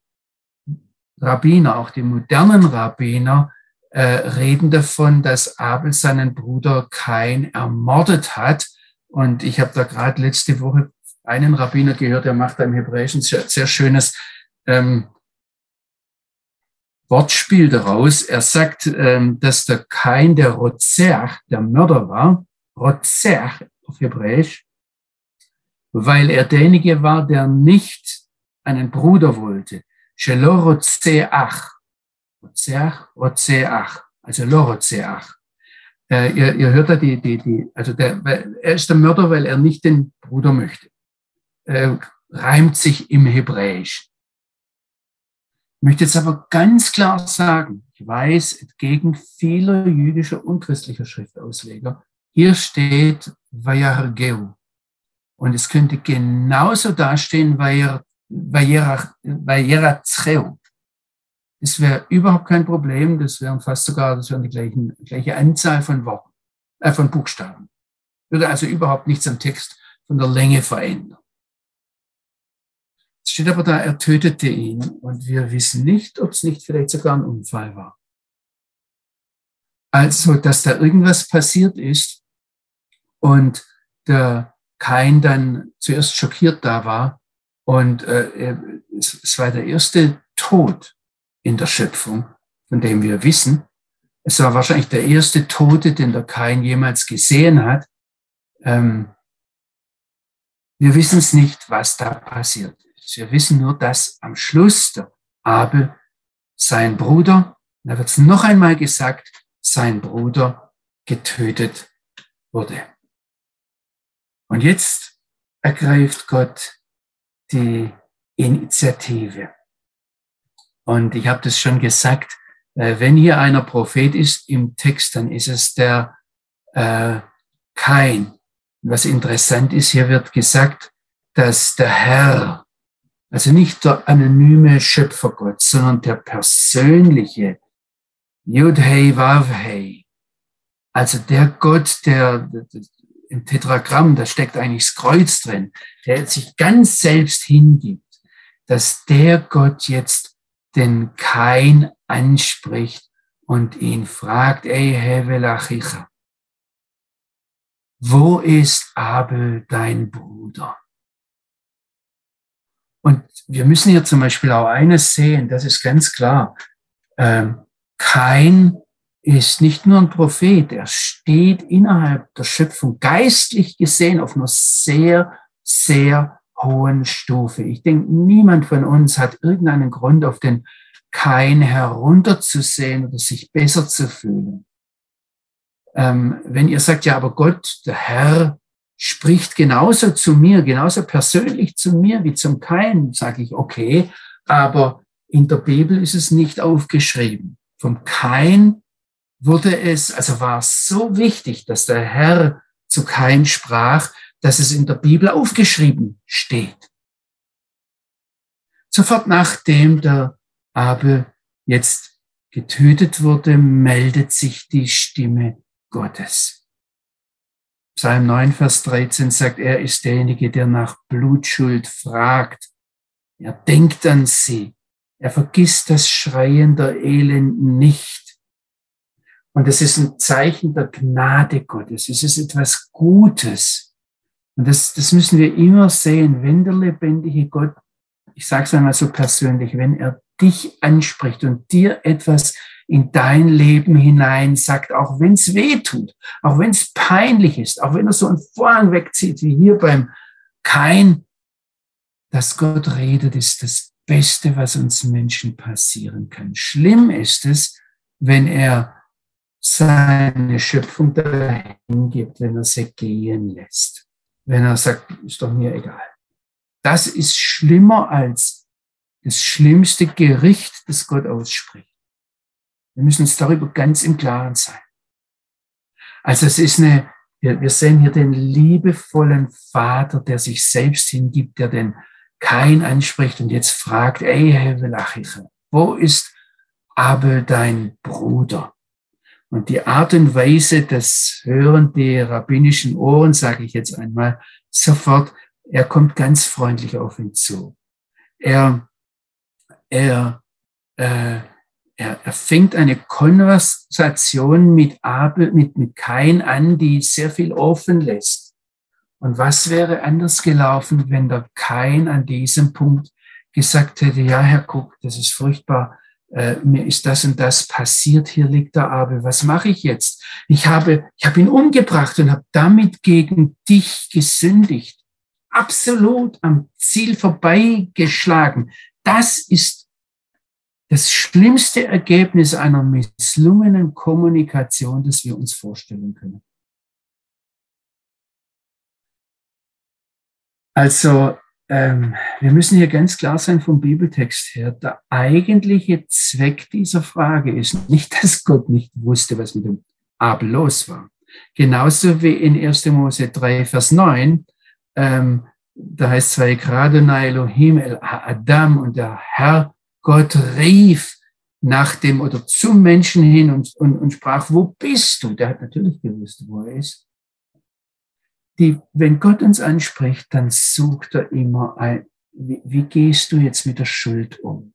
[SPEAKER 2] Rabbiner, auch die modernen Rabbiner äh, reden davon, dass Abel seinen Bruder Kain ermordet hat. Und ich habe da gerade letzte Woche einen Rabbiner gehört, der macht da im Hebräischen sehr, sehr schönes ähm, Wortspiel daraus. Er sagt, ähm, dass der Kain der Rozerch, der Mörder war, Rotzech auf Hebräisch, weil er derjenige war, der nicht einen Bruder wollte. Shelo Rotzeach. Rotzeach. Also Lo Rotzeach. Äh, ihr, ihr hört da die, die, die, also der, er ist der Mörder, weil er nicht den Bruder möchte. Äh, reimt sich im Hebräisch. Ich möchte jetzt aber ganz klar sagen, ich weiß, entgegen vieler jüdischer und christlicher Schriftausleger, hier steht Vayargeu. Und es könnte genauso dastehen Vayeratzreu. Das wäre überhaupt kein Problem. Das wären fast sogar, das wären die gleichen, gleiche Anzahl von Worten, äh, von Buchstaben. Würde also überhaupt nichts am Text von der Länge verändern. Es steht aber da, er tötete ihn und wir wissen nicht, ob es nicht vielleicht sogar ein Unfall war. Also, dass da irgendwas passiert ist und der Kain dann zuerst schockiert da war und äh, es war der erste Tod in der Schöpfung, von dem wir wissen. Es war wahrscheinlich der erste Tote, den der Kain jemals gesehen hat. Ähm, wir wissen es nicht, was da passiert ist. Wir wissen nur, dass am Schluss der Abel sein Bruder, da wird es noch einmal gesagt, sein Bruder getötet wurde. Und jetzt ergreift Gott die Initiative. Und ich habe das schon gesagt, äh, wenn hier einer Prophet ist im Text, dann ist es der äh, Kain. Was interessant ist, hier wird gesagt, dass der Herr, also nicht der anonyme Schöpfergott, sondern der persönliche Yud-Hei Vav-Hei, also der Gott, der im Tetragramm, da steckt eigentlich das Kreuz drin, der sich ganz selbst hingibt, dass der Gott jetzt den Kain anspricht und ihn fragt, ey Hevelachicha, wo ist Abel dein Bruder? Und wir müssen hier zum Beispiel auch eines sehen, das ist ganz klar. Ähm, Kain ist nicht nur ein Prophet, er steht innerhalb der Schöpfung geistlich gesehen auf einer sehr, sehr hohen Stufe. Ich denke, niemand von uns hat irgendeinen Grund, auf den Kain herunterzusehen oder sich besser zu fühlen. Ähm, wenn ihr sagt, ja, aber Gott, der Herr, spricht genauso zu mir, genauso persönlich zu mir wie zum Kain, sage ich, okay, aber in der Bibel ist es nicht aufgeschrieben. Vom Kain wurde es, also war es so wichtig, dass der Herr zu Kain sprach, dass es in der Bibel aufgeschrieben steht. Sofort nachdem der Abel jetzt getötet wurde, meldet sich die Stimme Gottes. Psalm 9, Vers 13 sagt, er ist derjenige, der nach Blutschuld fragt. Er denkt an sie. Er vergisst das Schreien der Elenden nicht. Und es ist ein Zeichen der Gnade Gottes. Es ist etwas Gutes. Und das, das müssen wir immer sehen, wenn der lebendige Gott, ich sage es einmal so persönlich, wenn er dich anspricht und dir etwas in dein Leben hinein sagt, auch wenn es weh tut, auch wenn es peinlich ist, auch wenn er so einen Vorhang wegzieht, wie hier beim Kein, dass Gott redet, ist das Beste, was uns Menschen passieren kann. Schlimm ist es, wenn er seine Schöpfung dahin gibt, wenn er sie gehen lässt wenn er sagt, ist doch mir egal. Das ist schlimmer als das schlimmste Gericht, das Gott ausspricht. Wir müssen uns darüber ganz im Klaren sein. Also es ist eine, wir, wir sehen hier den liebevollen Vater, der sich selbst hingibt, der den Kain anspricht und jetzt fragt, ey, Hevelachiche, wo ist Abel dein Bruder? Und die Art und Weise, das hören die rabbinischen Ohren, sage ich jetzt einmal, sofort, er kommt ganz freundlich auf ihn zu. Er, er, äh, er, er fängt eine Konversation mit Abel, mit, mit Kain an, die sehr viel offen lässt. Und was wäre anders gelaufen, wenn der Kain an diesem Punkt gesagt hätte, ja, Herr Guck, das ist furchtbar, äh, mir ist das und das passiert, hier liegt der Abel, was mache ich jetzt? Ich habe, ich habe ihn umgebracht und habe damit gegen dich gesündigt. Absolut am Ziel vorbeigeschlagen. Das ist das schlimmste Ergebnis einer misslungenen Kommunikation, das wir uns vorstellen können. Also, ähm, wir müssen hier ganz klar sein vom Bibeltext her. Der eigentliche Zweck dieser Frage ist nicht, dass Gott nicht wusste, was mit dem Abel los war. Genauso wie in 1. Mose 3, Vers 9, ähm, da heißt zwei gerade Elohim el Adam und der Herr Gott rief nach dem oder zum Menschen hin und, und, und sprach, wo bist du? Der hat natürlich gewusst, wo er ist. Die, wenn Gott uns anspricht, dann sucht er immer ein, wie, wie gehst du jetzt mit der Schuld um?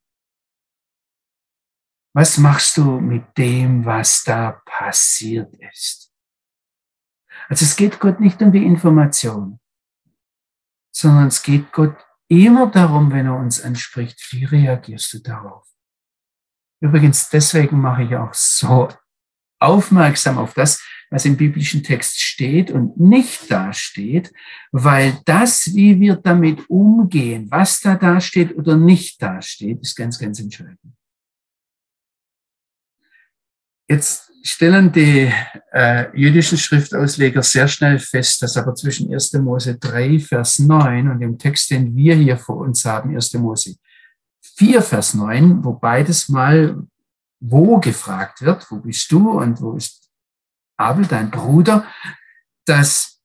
[SPEAKER 2] Was machst du mit dem, was da passiert ist? Also es geht Gott nicht um die Information, sondern es geht Gott immer darum, wenn er uns anspricht, wie reagierst du darauf? Übrigens, deswegen mache ich auch so aufmerksam auf das, was im biblischen Text steht und nicht da steht, weil das, wie wir damit umgehen, was da da steht oder nicht da steht, ist ganz, ganz entscheidend. Jetzt stellen die äh, jüdischen Schriftausleger sehr schnell fest, dass aber zwischen 1. Mose 3, Vers 9 und dem Text, den wir hier vor uns haben, 1. Mose 4, Vers 9, wo beides mal wo gefragt wird, wo bist du und wo ist Abel, dein Bruder, dass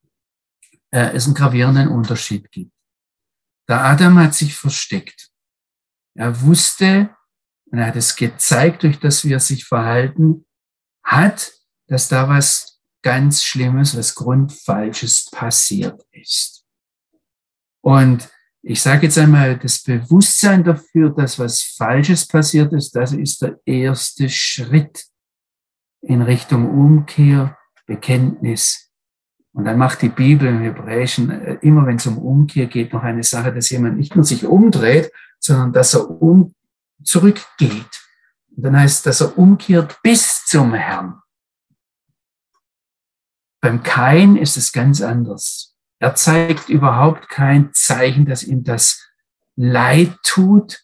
[SPEAKER 2] äh, es einen gravierenden Unterschied gibt. Der Adam hat sich versteckt. Er wusste, und er hat es gezeigt, durch das wir sich verhalten, hat, dass da was ganz Schlimmes, was Grundfalsches passiert ist. Und ich sage jetzt einmal, das Bewusstsein dafür, dass was Falsches passiert ist, das ist der erste Schritt in Richtung Umkehr, Bekenntnis. Und dann macht die Bibel im Hebräischen äh, immer, wenn es um Umkehr geht, noch eine Sache, dass jemand nicht nur sich umdreht, sondern dass er um zurückgeht. Und dann heißt, dass er umkehrt bis zum Herrn. Beim Kain ist es ganz anders. Er zeigt überhaupt kein Zeichen, dass ihm das leid tut.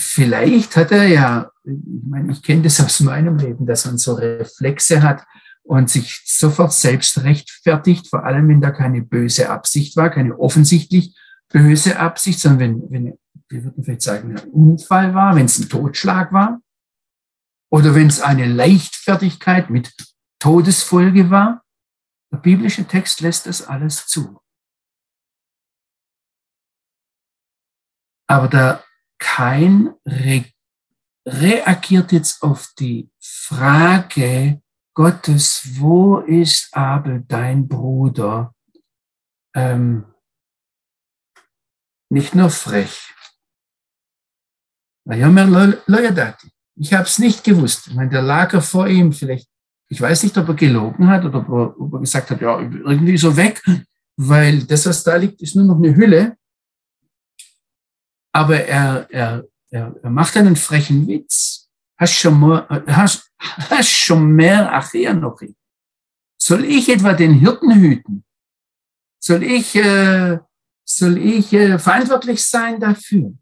[SPEAKER 2] Vielleicht hat er ja, ich meine, ich kenne das aus meinem Leben, dass man so Reflexe hat und sich sofort selbst rechtfertigt, vor allem wenn da keine böse Absicht war, keine offensichtlich böse Absicht, sondern wenn, wenn wir würden vielleicht sagen, ein Unfall war, wenn es ein Totschlag war oder wenn es eine Leichtfertigkeit mit Todesfolge war. Der biblische Text lässt das alles zu. Aber da kein re reagiert jetzt auf die Frage Gottes, wo ist Abel, dein Bruder, ähm, nicht nur frech, ich habe es nicht gewusst. Ich meine, der lag er vor ihm, vielleicht, ich weiß nicht, ob er gelogen hat oder er, ob er gesagt hat, ja, irgendwie so weg, weil das, was da liegt, ist nur noch eine Hülle. Aber er, er, er, er macht einen frechen Witz. Hast schon mehr, Achia noch? Soll ich etwa den Hirten hüten? Soll ich, äh, soll ich äh, verantwortlich sein dafür?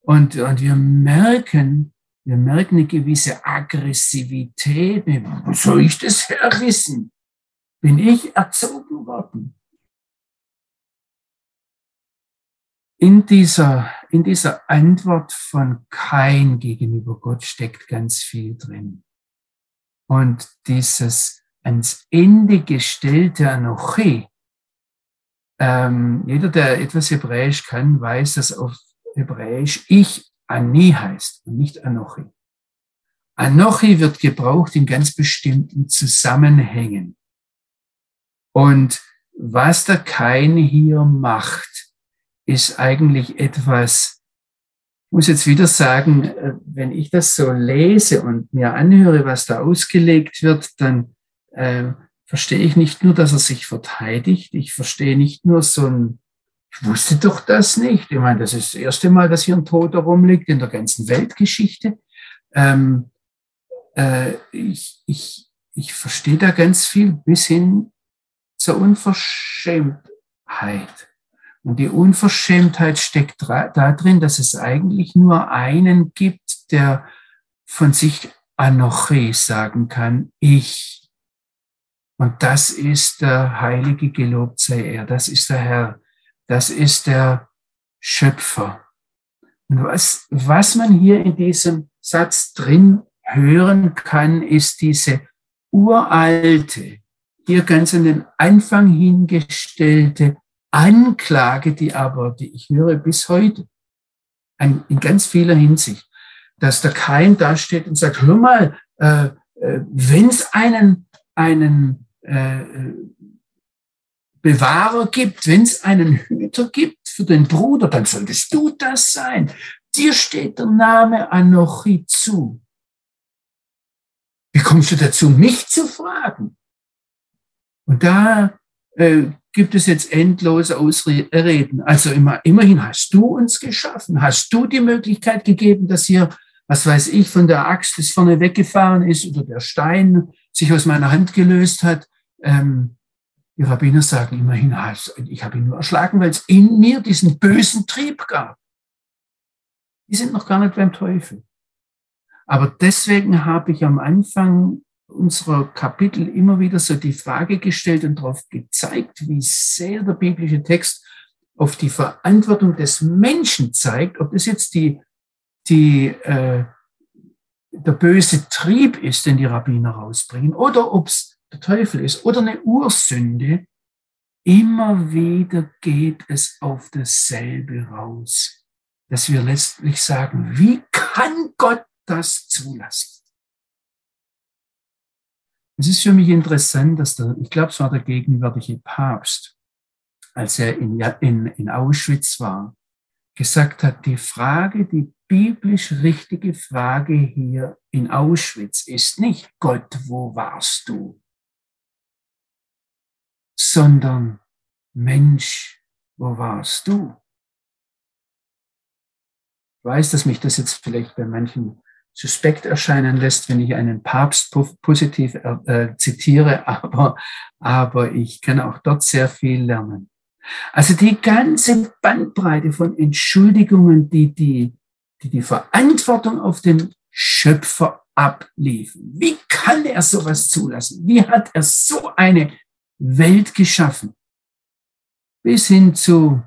[SPEAKER 2] Und, und wir merken, wir merken eine gewisse Aggressivität. Soll ich das herwissen? Bin ich erzogen worden? In dieser, in dieser Antwort von Kain gegenüber Gott steckt ganz viel drin. Und dieses ans Ende gestellte Anoche, ähm, jeder, der etwas Hebräisch kann, weiß, dass auf Hebräisch ich Ani heißt und nicht Anochi. Anochi wird gebraucht in ganz bestimmten Zusammenhängen. Und was der Kain hier macht, ist eigentlich etwas, ich muss jetzt wieder sagen, äh, wenn ich das so lese und mir anhöre, was da ausgelegt wird, dann äh, verstehe ich nicht nur, dass er sich verteidigt, ich verstehe nicht nur so ein ich wusste doch das nicht. Ich meine, das ist das erste Mal, dass hier ein Toter rumliegt in der ganzen Weltgeschichte. Ähm, äh, ich, ich, ich verstehe da ganz viel bis hin zur Unverschämtheit. Und die Unverschämtheit steckt da drin, dass es eigentlich nur einen gibt, der von sich Anoche sagen kann, ich. Und das ist der Heilige, gelobt sei er, das ist der Herr, das ist der Schöpfer. Und was, was man hier in diesem Satz drin hören kann, ist diese uralte, hier ganz an den Anfang hingestellte Anklage, die aber, die ich höre bis heute, in ganz vieler Hinsicht, dass der Kain da steht und sagt, hör mal, äh, äh, wenn es einen, einen äh, Bewahrer gibt, wenn es einen Hüter gibt für den Bruder, dann solltest du das sein. Dir steht der Name Anochi zu. Wie kommst du dazu, mich zu fragen? Und da äh, gibt es jetzt endlose Ausreden. Also immer, immerhin hast du uns geschaffen, hast du die Möglichkeit gegeben, dass hier, was weiß ich, von der Axt das vorne weggefahren ist oder der Stein sich aus meiner Hand gelöst hat. Ähm, die Rabbiner sagen immerhin, ich habe ihn nur erschlagen, weil es in mir diesen bösen Trieb gab. Die sind noch gar nicht beim Teufel. Aber deswegen habe ich am Anfang unserer Kapitel immer wieder so die Frage gestellt und darauf gezeigt, wie sehr der biblische Text auf die Verantwortung des Menschen zeigt, ob es jetzt die, die, äh, der böse Trieb ist, den die Rabbiner rausbringen, oder ob es der Teufel ist oder eine Ursünde, immer wieder geht es auf dasselbe raus, dass wir letztlich sagen, wie kann Gott das zulassen? Es ist für mich interessant, dass der, ich glaube, es war der gegenwärtige Papst, als er in, in, in Auschwitz war, gesagt hat, die Frage, die biblisch richtige Frage hier in Auschwitz ist nicht Gott, wo warst du? Sondern Mensch, wo warst du? Ich weiß, dass mich das jetzt vielleicht bei manchen suspekt erscheinen lässt, wenn ich einen Papst positiv äh, äh, zitiere, aber, aber ich kann auch dort sehr viel lernen. Also die ganze Bandbreite von Entschuldigungen, die die, die, die Verantwortung auf den Schöpfer abliefen. Wie kann er sowas zulassen? Wie hat er so eine Welt geschaffen? Bis hin zu,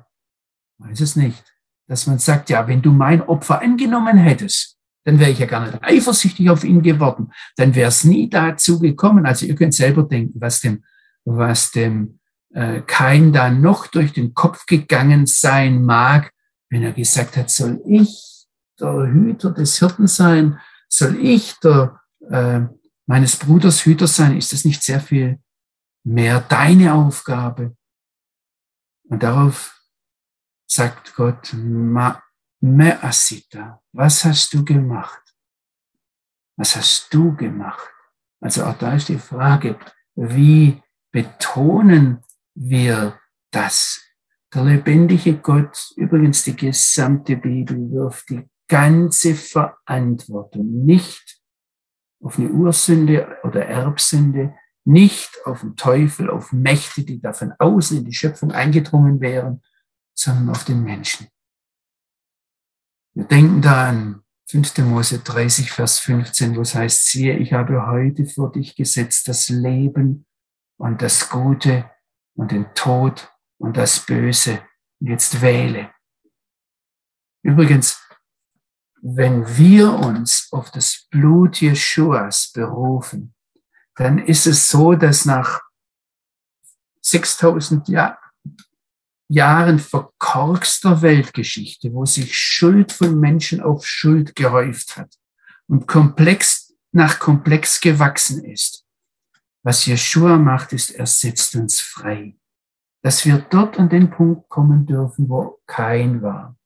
[SPEAKER 2] weiß es nicht, dass man sagt, ja, wenn du mein Opfer angenommen hättest, dann wäre ich ja gar nicht eifersüchtig auf ihn geworden. Dann wäre es nie dazu gekommen. Also ihr könnt selber denken, was dem, was dem äh, Kain da noch durch den Kopf gegangen sein mag, wenn er gesagt hat, soll ich der Hüter des Hirten sein? Soll ich der äh, meines Bruders Hüter sein? Ist das nicht sehr viel mehr deine Aufgabe? Und darauf sagt Gott, ma, Me'asita, was hast du gemacht? Was hast du gemacht? Also auch da ist die Frage, wie betonen wir das? Der lebendige Gott, übrigens die gesamte Bibel, wirft die ganze Verantwortung nicht auf eine Ursünde oder Erbsünde, nicht auf den Teufel, auf Mächte, die da von außen in die Schöpfung eingedrungen wären, sondern auf den Menschen. Wir denken da an 5. Mose 30, Vers 15, wo es heißt, siehe, ich habe heute vor dich gesetzt das Leben und das Gute und den Tod und das Böse. Und jetzt wähle. Übrigens, wenn wir uns auf das Blut Jeschuas berufen, dann ist es so, dass nach 6000 Jahren, Jahren verkorkster Weltgeschichte, wo sich Schuld von Menschen auf Schuld gehäuft hat und komplex nach komplex gewachsen ist. Was Jeshua macht, ist, er setzt uns frei, dass wir dort an den Punkt kommen dürfen, wo kein war.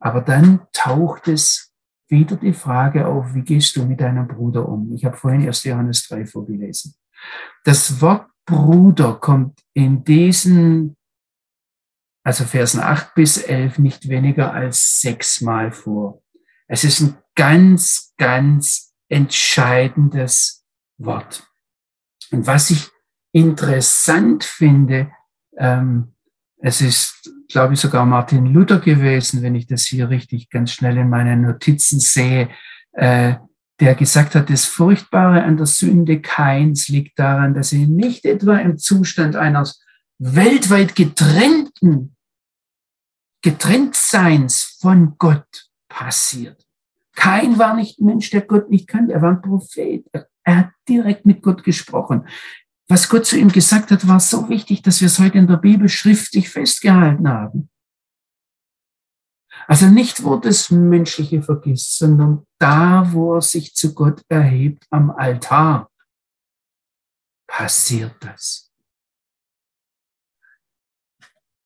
[SPEAKER 2] Aber dann taucht es wieder die Frage auf, wie gehst du mit deinem Bruder um? Ich habe vorhin erst Johannes 3 vorgelesen. Das Wort Bruder kommt in diesen also Versen 8 bis 11, nicht weniger als sechsmal vor. Es ist ein ganz, ganz entscheidendes Wort. Und was ich interessant finde, ähm, Es ist, glaube ich, sogar Martin Luther gewesen, wenn ich das hier richtig ganz schnell in meinen Notizen sehe, äh, der gesagt hat, das Furchtbare an der Sünde Keins liegt daran, dass sie nicht etwa im Zustand eines weltweit getrennten, Getrenntseins von Gott passiert. Kein war nicht Mensch, der Gott nicht kannte. Er war ein Prophet. Er hat direkt mit Gott gesprochen. Was Gott zu ihm gesagt hat, war so wichtig, dass wir es heute in der Bibel schriftlich festgehalten haben. Also nicht, wo das Menschliche vergisst, sondern da, wo er sich zu Gott erhebt am Altar, passiert das.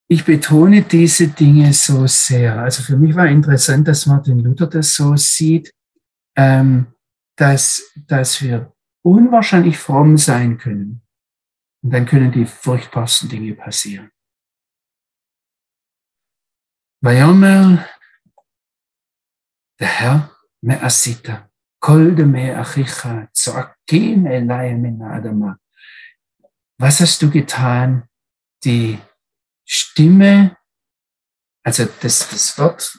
[SPEAKER 2] Ich betone diese Dinge so sehr. Also für mich war interessant, dass Martin Luther das so sieht, ähm, dass, dass wir unwahrscheinlich fromm sein können. Und dann können die furchtbarsten Dinge passieren. ויאמר דהר מעשית, כל דמי אחיך צועקים אליי מן האדמה. Was hast du getan? Die Stimme, also das, das Wort,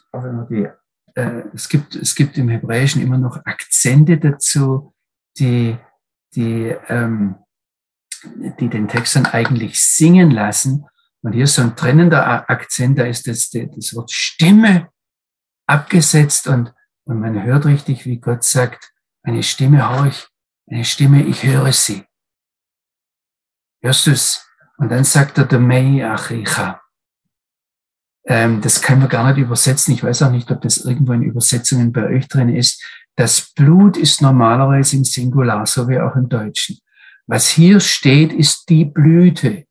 [SPEAKER 2] äh, es, gibt, es gibt im Hebräischen immer noch Akzente dazu, die, die, ähm, die den Text dann eigentlich singen lassen. Und hier ist so ein trennender Akzent, da ist das, das Wort Stimme abgesetzt und, und man hört richtig, wie Gott sagt, eine Stimme horch, eine Stimme, ich höre sie. Hörst du es? Und dann sagt er, Demei Achicha. Ähm, das können wir gar nicht übersetzen. Ich weiß auch nicht, ob das irgendwo in Übersetzungen bei euch drin ist. Das Blut ist normalerweise im Singular, so wie auch im Deutschen. Was hier steht, ist die Blüte.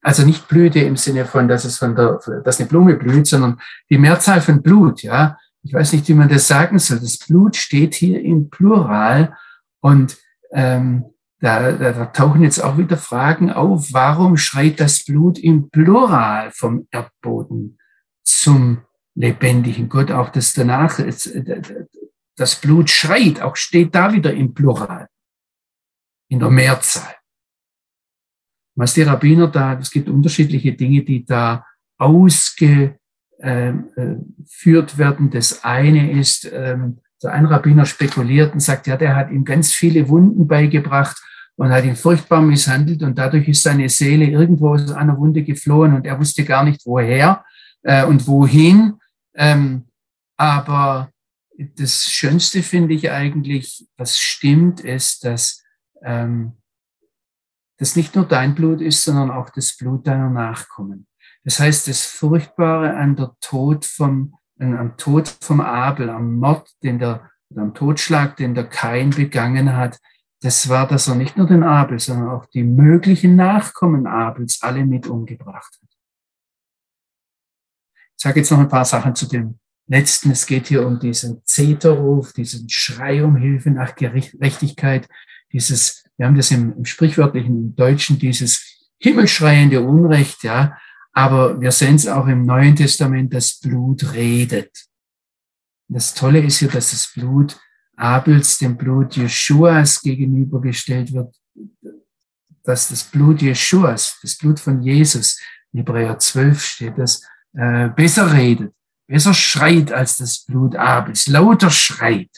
[SPEAKER 2] Also nicht Blüte im Sinne von, dass es von der, dass eine Blume blüht, sondern die Mehrzahl von Blut, ja. Ich weiß nicht, wie man das sagen soll. Das Blut steht hier im Plural und ähm, da, da, tauchen jetzt auch wieder Fragen auf. Warum schreit das Blut im Plural vom Erdboden zum lebendigen Gott? Auch das danach, das Blut schreit, auch steht da wieder im Plural, in der Mehrzahl was die Rabbiner da, es gibt unterschiedliche Dinge, die da ausgeführt werden. Das eine ist, ähm, so ein Rabbiner spekuliert und sagt, ja, der hat ihm ganz viele Wunden beigebracht und hat ihn furchtbar misshandelt und dadurch ist seine Seele irgendwo aus einer Wunde geflohen und er wusste gar nicht woher äh, und wohin. Ähm, aber das Schönste finde ich eigentlich, was stimmt, ist, dass ähm, das nicht nur dein Blut ist, sondern auch das Blut deiner Nachkommen. Das heißt, das Furchtbare an der Tod vom, am Tod vom Abel, am Mord, den der, am Totschlag, den der Kain begangen hat, das war, dass er nicht nur den Abel, sondern auch die möglichen Nachkommen Abels alle mit umgebracht hat. Ich sage jetzt noch ein paar Sachen zu dem letzten. Es geht hier um diesen Zeterruf, diesen Schrei um Hilfe nach Gerechtigkeit, dieses wir haben das im, im sprichwörtlichen Deutschen, dieses himmelschreiende Unrecht, ja. Aber wir sehen es auch im Neuen Testament, das Blut redet. Das Tolle ist hier, dass das Blut Abels dem Blut Jeschuas gegenübergestellt wird, dass das Blut Jeschuas, das Blut von Jesus, in Hebräer 12 steht das, äh, besser redet, besser schreit als das Blut Abels, lauter schreit.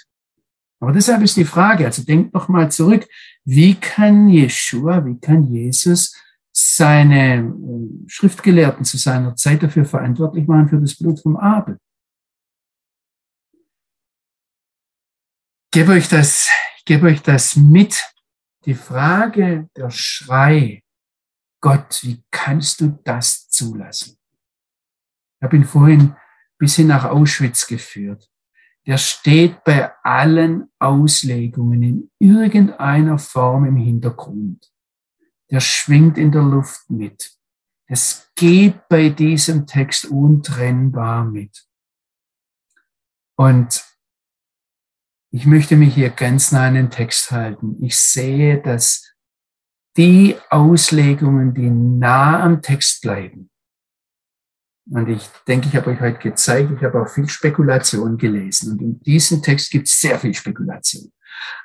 [SPEAKER 2] Aber deshalb ist die Frage, also denkt noch mal zurück, wie kann Jeshua, wie kann Jesus seine äh, Schriftgelehrten zu seiner Zeit dafür verantwortlich machen für das Blut vom Abel? Gebe euch das, gebe euch das mit. Die Frage, der Schrei, Gott, wie kannst du das zulassen? Ich habe ihn vorhin bis hin nach Auschwitz geführt der steht bei allen Auslegungen in irgendeiner Form im Hintergrund. Der schwingt in der Luft mit. Es geht bei diesem Text untrennbar mit. Und ich möchte mich hier ganz nah an den Text halten. Ich sehe, dass die Auslegungen, die nah am Text bleiben, und ich denke, ich habe euch heute gezeigt, ich habe auch viel Spekulation gelesen. Und in diesem Text gibt es sehr viel Spekulation.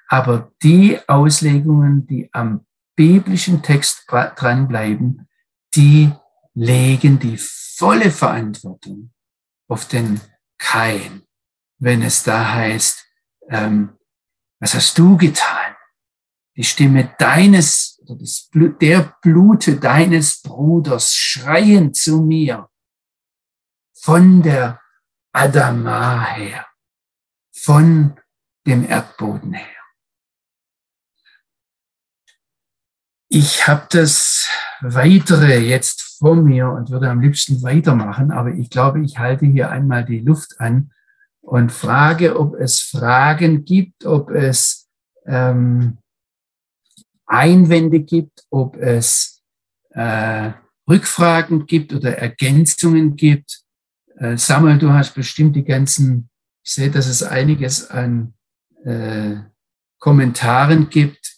[SPEAKER 2] Aber die Auslegungen, die am biblischen Text dranbleiben, die legen die volle Verantwortung auf den Kain, wenn es da heißt, ähm, was hast du getan? Die Stimme deines, der Blute deines Bruders schreien zu mir von der Adama her, von dem Erdboden her. Ich habe das Weitere jetzt vor mir und würde am liebsten weitermachen, aber ich glaube, ich halte hier einmal die Luft an und frage, ob es Fragen gibt, ob es ähm, Einwände gibt, ob es äh, Rückfragen gibt oder Ergänzungen gibt. Äh, Samuel, du hast bestimmt die ganzen, ich sehe, dass es einiges an äh, Kommentaren gibt.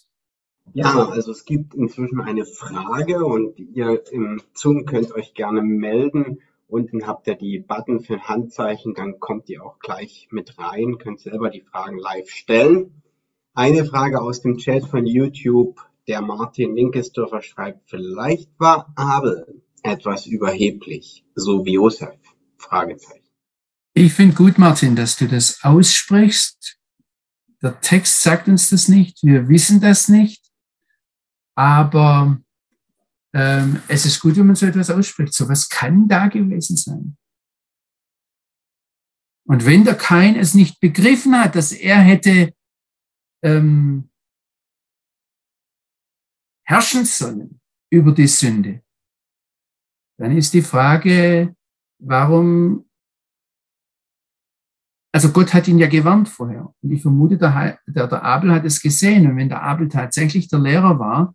[SPEAKER 1] Ja, also es gibt inzwischen eine Frage und ihr im Zoom könnt euch gerne melden. Unten habt ihr die Button für Handzeichen, dann kommt ihr auch gleich mit rein, könnt selber die Fragen live stellen. Eine Frage aus dem Chat von YouTube. Der Martin Linkesdörfer schreibt, vielleicht war Abel etwas überheblich, so wie Josef? Fragezeichen.
[SPEAKER 2] Ich finde gut, Martin, dass du das aussprichst. Der Text sagt uns das nicht, wir wissen das nicht. Aber ähm, es ist gut, wenn man so etwas ausspricht. So was kann da gewesen sein. Und wenn der Kain es nicht begriffen hat, dass er hätte ähm, herrschen sollen über die Sünde, dann ist die Frage, warum, also Gott hat ihn ja gewarnt vorher. Und ich vermute, der, der, der Abel hat es gesehen. Und wenn der Abel tatsächlich der Lehrer war,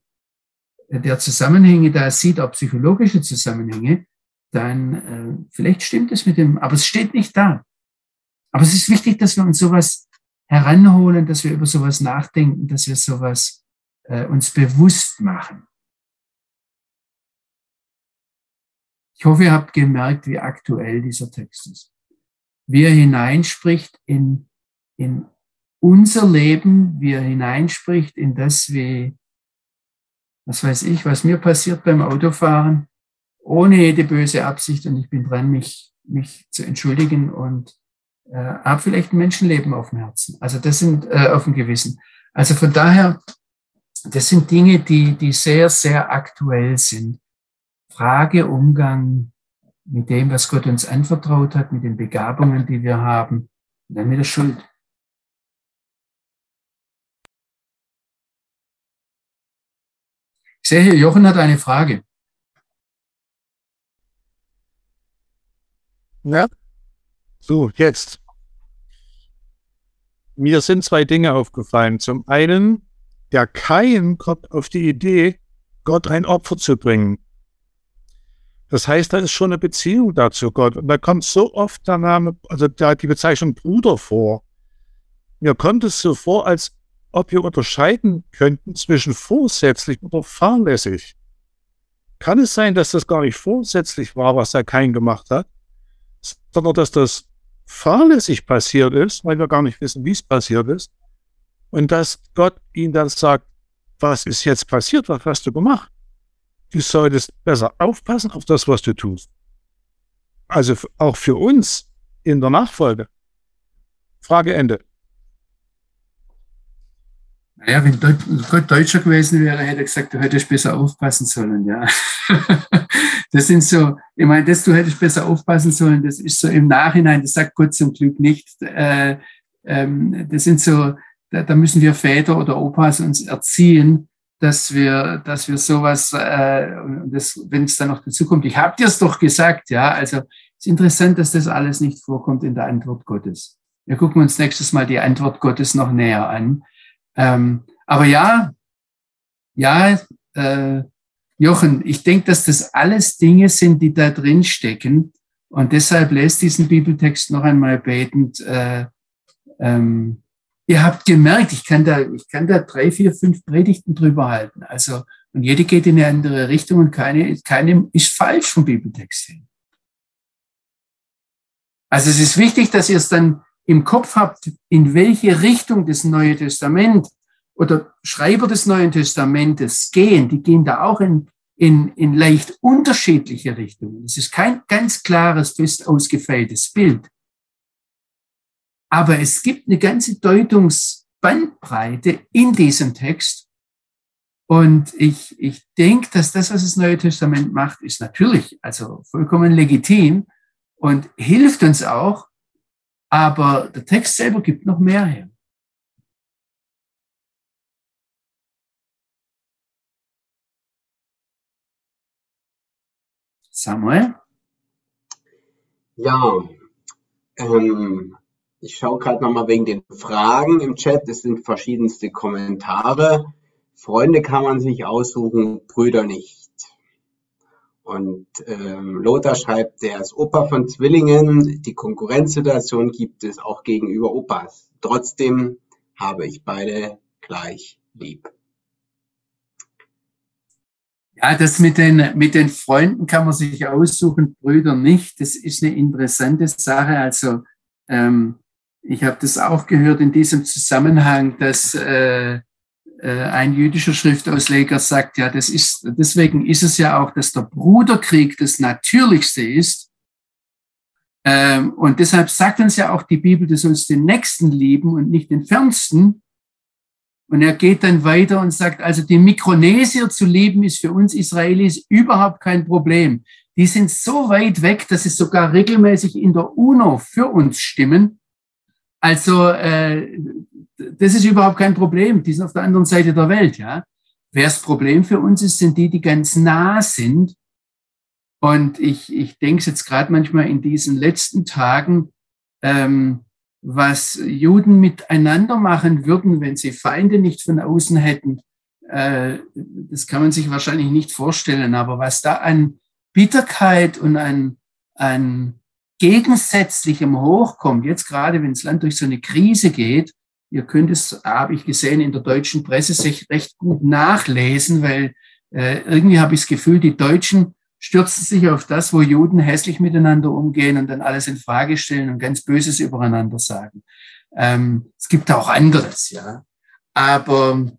[SPEAKER 2] der Zusammenhänge da sieht, auch psychologische Zusammenhänge, dann äh, vielleicht stimmt es mit dem, aber es steht nicht da. Aber es ist wichtig, dass wir uns sowas heranholen, dass wir über sowas nachdenken, dass wir sowas äh, uns bewusst machen. Ich hoffe, ihr habt gemerkt, wie aktuell dieser Text ist. Wie er hineinspricht in, in unser Leben, wie er hineinspricht in das, wie, was weiß ich, was mir passiert beim Autofahren, ohne jede böse Absicht und ich bin dran, mich, mich zu entschuldigen und äh, habe vielleicht ein Menschenleben auf dem Herzen. Also das sind äh, auf dem Gewissen. Also von daher, das sind Dinge, die, die sehr, sehr aktuell sind. Frage, Umgang mit dem, was Gott uns anvertraut hat, mit den Begabungen, die wir haben, und dann mit der Schuld. Ich sehe hier, Jochen hat eine Frage.
[SPEAKER 3] Ja. So, jetzt. Mir sind zwei Dinge aufgefallen. Zum einen, der Kain kommt auf die Idee, Gott ein Opfer zu bringen. Das heißt, da ist schon eine Beziehung dazu Gott. Und da kommt so oft der Name, also da die Bezeichnung Bruder vor. Mir kommt es so vor, als ob wir unterscheiden könnten zwischen vorsätzlich oder fahrlässig. Kann es sein, dass das gar nicht vorsätzlich war, was er kein gemacht hat, sondern dass das fahrlässig passiert ist, weil wir gar nicht wissen, wie es passiert ist, und dass Gott ihn dann sagt, was ist jetzt passiert, was hast du gemacht? Du solltest besser aufpassen auf das, was du tust. Also auch für uns in der Nachfolge. Frage Ende.
[SPEAKER 2] Naja, wenn Gott Deutscher gewesen wäre, hätte er gesagt, du hättest besser aufpassen sollen, ja. Das sind so, ich meine, das du hättest besser aufpassen sollen, das ist so im Nachhinein, das sagt Gott zum Glück nicht. Äh, ähm, das sind so, da, da müssen wir Väter oder Opas uns erziehen, dass wir, dass wir sowas, äh, wenn es dann noch dazu kommt, ich habe dir es doch gesagt, ja, also es ist interessant, dass das alles nicht vorkommt in der Antwort Gottes. Wir gucken uns nächstes Mal die Antwort Gottes noch näher an. Ähm, aber ja, ja, äh, Jochen, ich denke, dass das alles Dinge sind, die da drin stecken. Und deshalb lässt diesen Bibeltext noch einmal betend. Äh, ähm, ihr habt gemerkt, ich kann da, ich kann da drei, vier, fünf Predigten drüber halten. Also, und jede geht in eine andere Richtung und keine, keine ist falsch vom Bibeltext hin. Also es ist wichtig, dass ihr es dann im Kopf habt, in welche Richtung das Neue Testament oder Schreiber des Neuen Testamentes gehen, die gehen da auch in, in, in leicht unterschiedliche Richtungen. Es ist kein ganz klares, fest ausgefeiltes Bild. Aber es gibt eine ganze Deutungsbandbreite in diesem Text. Und ich, ich denke, dass das, was das Neue Testament macht, ist natürlich, also vollkommen legitim und hilft uns auch. Aber der Text selber gibt noch mehr her. Samuel?
[SPEAKER 1] Ja, ähm, ich schaue gerade nochmal wegen den Fragen im Chat. Es sind verschiedenste Kommentare. Freunde kann man sich aussuchen, Brüder nicht. Und ähm, Lothar schreibt, der ist Opa von Zwillingen. Die Konkurrenzsituation gibt es auch gegenüber Opas. Trotzdem habe ich beide gleich lieb.
[SPEAKER 2] Ja, das mit den, mit den Freunden kann man sich aussuchen, Brüder nicht. Das ist eine interessante Sache. Also ähm, ich habe das auch gehört in diesem Zusammenhang, dass äh, ein jüdischer Schriftausleger sagt, ja, das ist, deswegen ist es ja auch, dass der Bruderkrieg das Natürlichste ist. Ähm, und deshalb sagt uns ja auch die Bibel, du sollst den Nächsten lieben und nicht den Fernsten. Und er geht dann weiter und sagt, also die Mikronesier zu lieben ist für uns Israelis überhaupt kein Problem. Die sind so weit weg, dass sie sogar regelmäßig in der UNO für uns stimmen. Also äh, das ist überhaupt kein Problem. Die sind auf der anderen Seite der Welt. Ja, wer das Problem für uns ist, sind die, die ganz nah sind. Und ich, ich denke jetzt gerade manchmal in diesen letzten Tagen, ähm, was Juden miteinander machen würden, wenn sie Feinde nicht von außen hätten, äh, das kann man sich wahrscheinlich nicht vorstellen. Aber was da an Bitterkeit und an, an Gegensätzlichem hochkommt, jetzt gerade wenn das Land durch so eine Krise geht, ihr könnt es, habe ich gesehen, in der deutschen Presse sich recht gut nachlesen, weil äh, irgendwie habe ich das Gefühl, die Deutschen stürzen sich auf das, wo Juden hässlich miteinander umgehen und dann alles in Frage stellen und ganz Böses übereinander sagen. Ähm, es gibt auch anderes, ja. Aber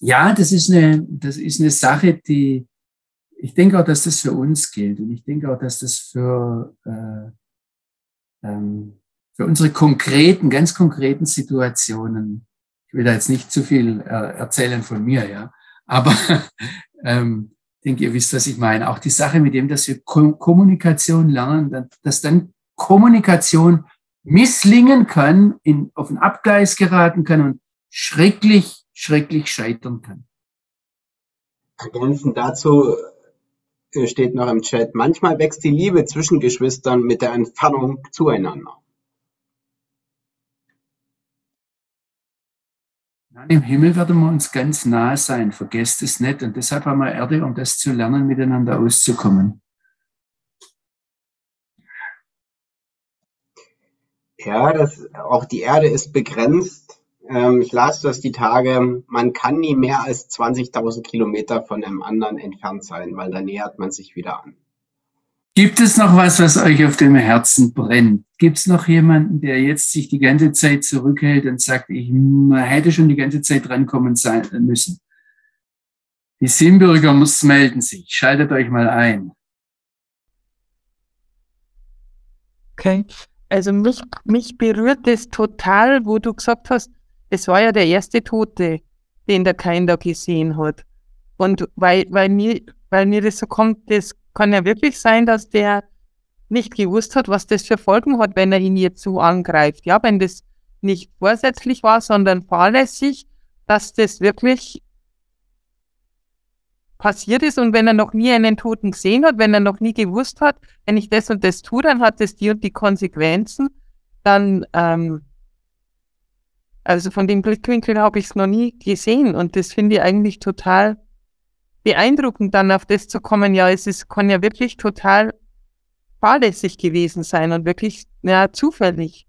[SPEAKER 2] ja, das ist eine, das ist eine Sache, die, ich denke auch, dass das für uns gilt und ich denke auch, dass das für, äh, ähm, für unsere konkreten, ganz konkreten Situationen, ich will da jetzt nicht zu viel äh, erzählen von mir, ja, aber ähm, denke, ihr wisst, was ich meine. Auch die Sache mit dem, dass wir Kommunikation lernen, dass dann Kommunikation misslingen kann, in, auf den Abgleis geraten kann und schrecklich, schrecklich scheitern kann.
[SPEAKER 1] Ergänzend dazu äh, steht noch im Chat, manchmal wächst die Liebe zwischen Geschwistern mit der Entfernung zueinander.
[SPEAKER 2] Im Himmel werden wir uns ganz nah sein, vergesst es nicht. Und deshalb haben wir Erde, um das zu lernen, miteinander auszukommen.
[SPEAKER 1] Ja, das, auch die Erde ist begrenzt. Ähm, ich las das die Tage, man kann nie mehr als 20.000 Kilometer von einem anderen entfernt sein, weil da nähert man sich wieder an.
[SPEAKER 2] Gibt es noch was, was euch auf dem Herzen brennt? Gibt es noch jemanden, der jetzt sich die ganze Zeit zurückhält und sagt, ich hätte schon die ganze Zeit drankommen sein müssen? Die Simbürger muss melden sich. Schaltet euch mal ein.
[SPEAKER 4] Okay. Also mich, mich berührt es total, wo du gesagt hast, es war ja der erste Tote, den der Kinder gesehen hat. Und weil, weil, mir, weil mir das so kommt, das kann ja wirklich sein, dass der nicht gewusst hat, was das für Folgen hat, wenn er ihn jetzt so angreift. Ja, wenn das nicht vorsätzlich war, sondern fahrlässig, dass das wirklich passiert ist. Und wenn er noch nie einen Toten gesehen hat, wenn er noch nie gewusst hat, wenn ich das und das tue, dann hat das die und die Konsequenzen, dann, ähm, also von dem Blickwinkel habe ich es noch nie gesehen. Und das finde ich eigentlich total beeindruckend, dann auf das zu kommen, ja, es ist, kann ja wirklich total fahrlässig gewesen sein und wirklich ja, zufällig.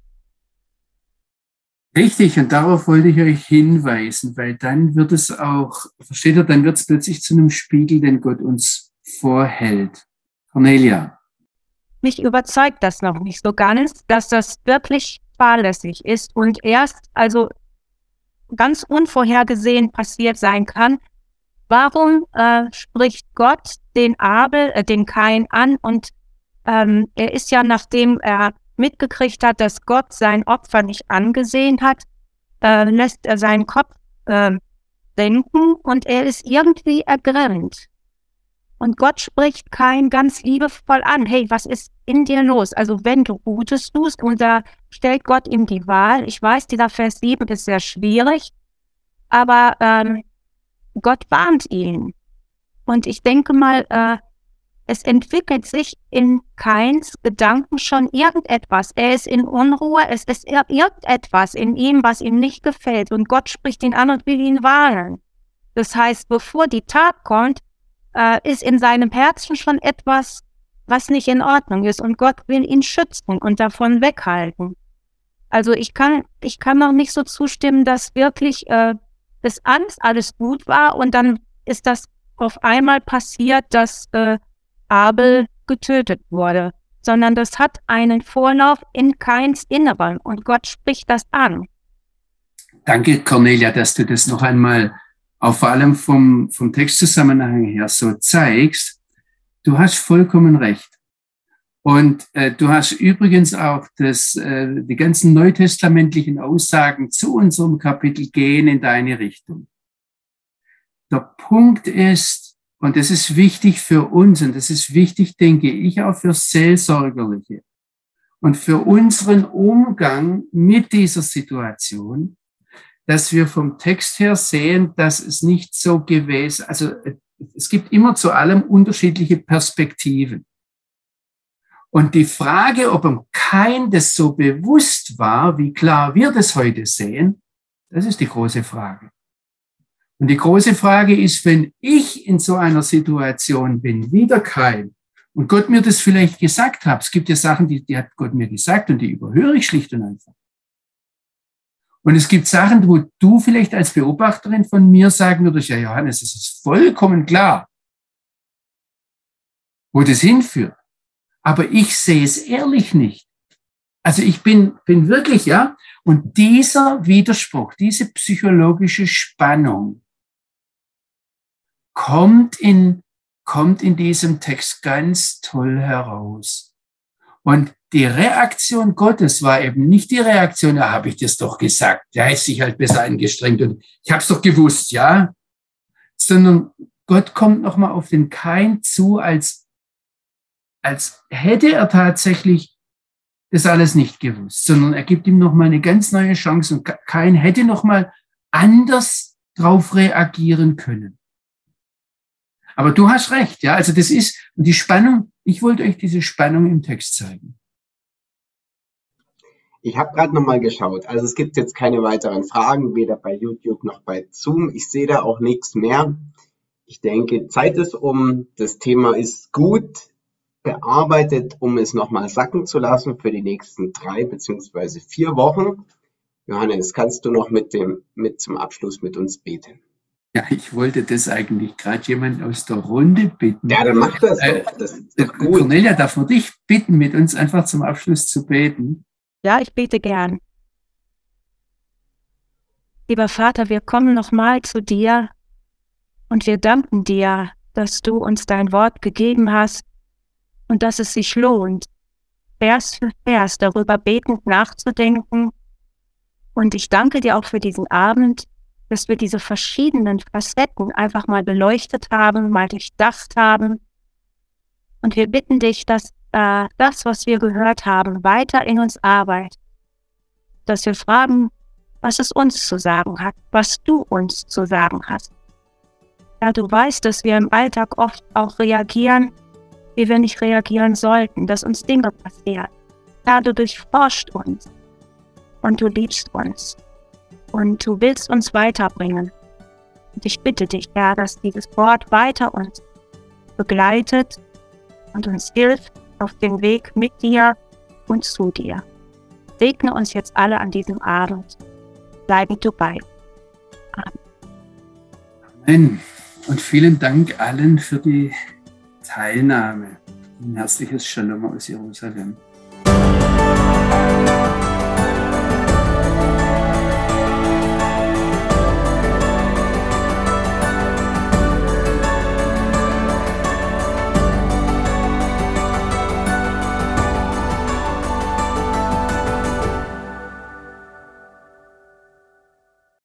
[SPEAKER 2] Richtig, und darauf wollte ich euch hinweisen, weil dann wird es auch, versteht ihr, dann wird es plötzlich zu einem Spiegel, den Gott uns vorhält. Cornelia.
[SPEAKER 5] Mich überzeugt das noch nicht so ganz, dass das wirklich fahrlässig ist und erst, also ganz unvorhergesehen passiert sein kann, Warum äh, spricht Gott den Abel, äh, den Kain an und ähm, er ist ja, nachdem er mitgekriegt hat, dass Gott sein Opfer nicht angesehen hat, äh, lässt er seinen Kopf äh, denken und er ist irgendwie ergrimmt. Und Gott spricht kein ganz liebevoll an, hey, was ist in dir los? Also wenn du Gutes tust, und da stellt Gott ihm die Wahl. Ich weiß, dieser Vers 7 ist sehr schwierig, aber ähm, Gott warnt ihn. Und ich denke mal, äh, es entwickelt sich in Keins Gedanken schon irgendetwas. Er ist in Unruhe, es ist irgendetwas in ihm, was ihm nicht gefällt. Und Gott spricht ihn an und will ihn warnen. Das heißt, bevor die Tat kommt, äh, ist in seinem Herzen schon etwas, was nicht in Ordnung ist. Und Gott will ihn schützen und davon weghalten. Also ich kann, ich kann noch nicht so zustimmen, dass wirklich äh, bis Angst alles gut war und dann ist das auf einmal passiert, dass äh, Abel getötet wurde, sondern das hat einen Vorlauf in keins Inneren und Gott spricht das an.
[SPEAKER 2] Danke, Cornelia, dass du das noch einmal auch vor allem vom, vom Textzusammenhang her so zeigst. Du hast vollkommen recht. Und äh, du hast übrigens auch das, äh, die ganzen neutestamentlichen Aussagen zu unserem Kapitel gehen in deine Richtung. Der Punkt ist, und das ist wichtig für uns, und das ist wichtig, denke ich, auch für Seelsorgerliche und für unseren Umgang mit dieser Situation, dass wir vom Text her sehen, dass es nicht so gewesen, also es gibt immer zu allem unterschiedliche Perspektiven. Und die Frage, ob ihm kein das so bewusst war, wie klar wir das heute sehen, das ist die große Frage. Und die große Frage ist, wenn ich in so einer Situation bin, wieder kein, und Gott mir das vielleicht gesagt hat, es gibt ja Sachen, die, die hat Gott mir gesagt und die überhöre ich schlicht und einfach. Und es gibt Sachen, wo du vielleicht als Beobachterin von mir sagen würdest, ja Johannes, es ist vollkommen klar, wo das hinführt aber ich sehe es ehrlich nicht. Also ich bin, bin wirklich, ja, und dieser Widerspruch, diese psychologische Spannung kommt in, kommt in diesem Text ganz toll heraus. Und die Reaktion Gottes war eben nicht die Reaktion, da habe ich das doch gesagt, der ist sich halt besser angestrengt und ich habe es doch gewusst, ja, sondern Gott kommt nochmal auf den Kain zu als als hätte er tatsächlich das alles nicht gewusst, sondern er gibt ihm nochmal eine ganz neue Chance und kein hätte nochmal anders drauf reagieren können. Aber du hast recht, ja, also das ist, und die Spannung, ich wollte euch diese Spannung im Text zeigen.
[SPEAKER 1] Ich habe gerade nochmal geschaut. Also es gibt jetzt keine weiteren Fragen, weder bei YouTube noch bei Zoom. Ich sehe da auch nichts mehr. Ich denke, Zeit ist um. Das Thema ist gut bearbeitet, um es nochmal sacken zu lassen für die nächsten drei beziehungsweise vier Wochen. Johannes, kannst du noch mit dem, mit zum Abschluss mit uns beten?
[SPEAKER 2] Ja, ich wollte das eigentlich gerade jemand aus der Runde bitten.
[SPEAKER 1] Ja, dann mach das äh, doch. Das
[SPEAKER 2] ist doch gut. Cornelia, darf man dich bitten, mit uns einfach zum Abschluss zu beten?
[SPEAKER 5] Ja, ich bete gern. Lieber Vater, wir kommen nochmal zu dir und wir danken dir, dass du uns dein Wort gegeben hast und dass es sich lohnt, Vers für Vers darüber betend nachzudenken. Und ich danke dir auch für diesen Abend, dass wir diese verschiedenen Facetten einfach mal beleuchtet haben, mal durchdacht haben. Und wir bitten dich, dass äh, das, was wir gehört haben, weiter in uns arbeitet. Dass wir fragen, was es uns zu sagen hat, was du uns zu sagen hast. Ja, du weißt, dass wir im Alltag oft auch reagieren wie wir nicht reagieren sollten, dass uns Dinge passieren. Ja, du durchforscht uns und du liebst uns und du willst uns weiterbringen. Und ich bitte dich, Herr, dass dieses Wort weiter uns begleitet und uns hilft auf dem Weg mit dir und zu dir. Segne uns jetzt alle an diesem Abend. Bleibe du bei.
[SPEAKER 2] Amen. Amen. Und vielen Dank allen für die Teilnahme. Ein herzliches Shalom aus Jerusalem.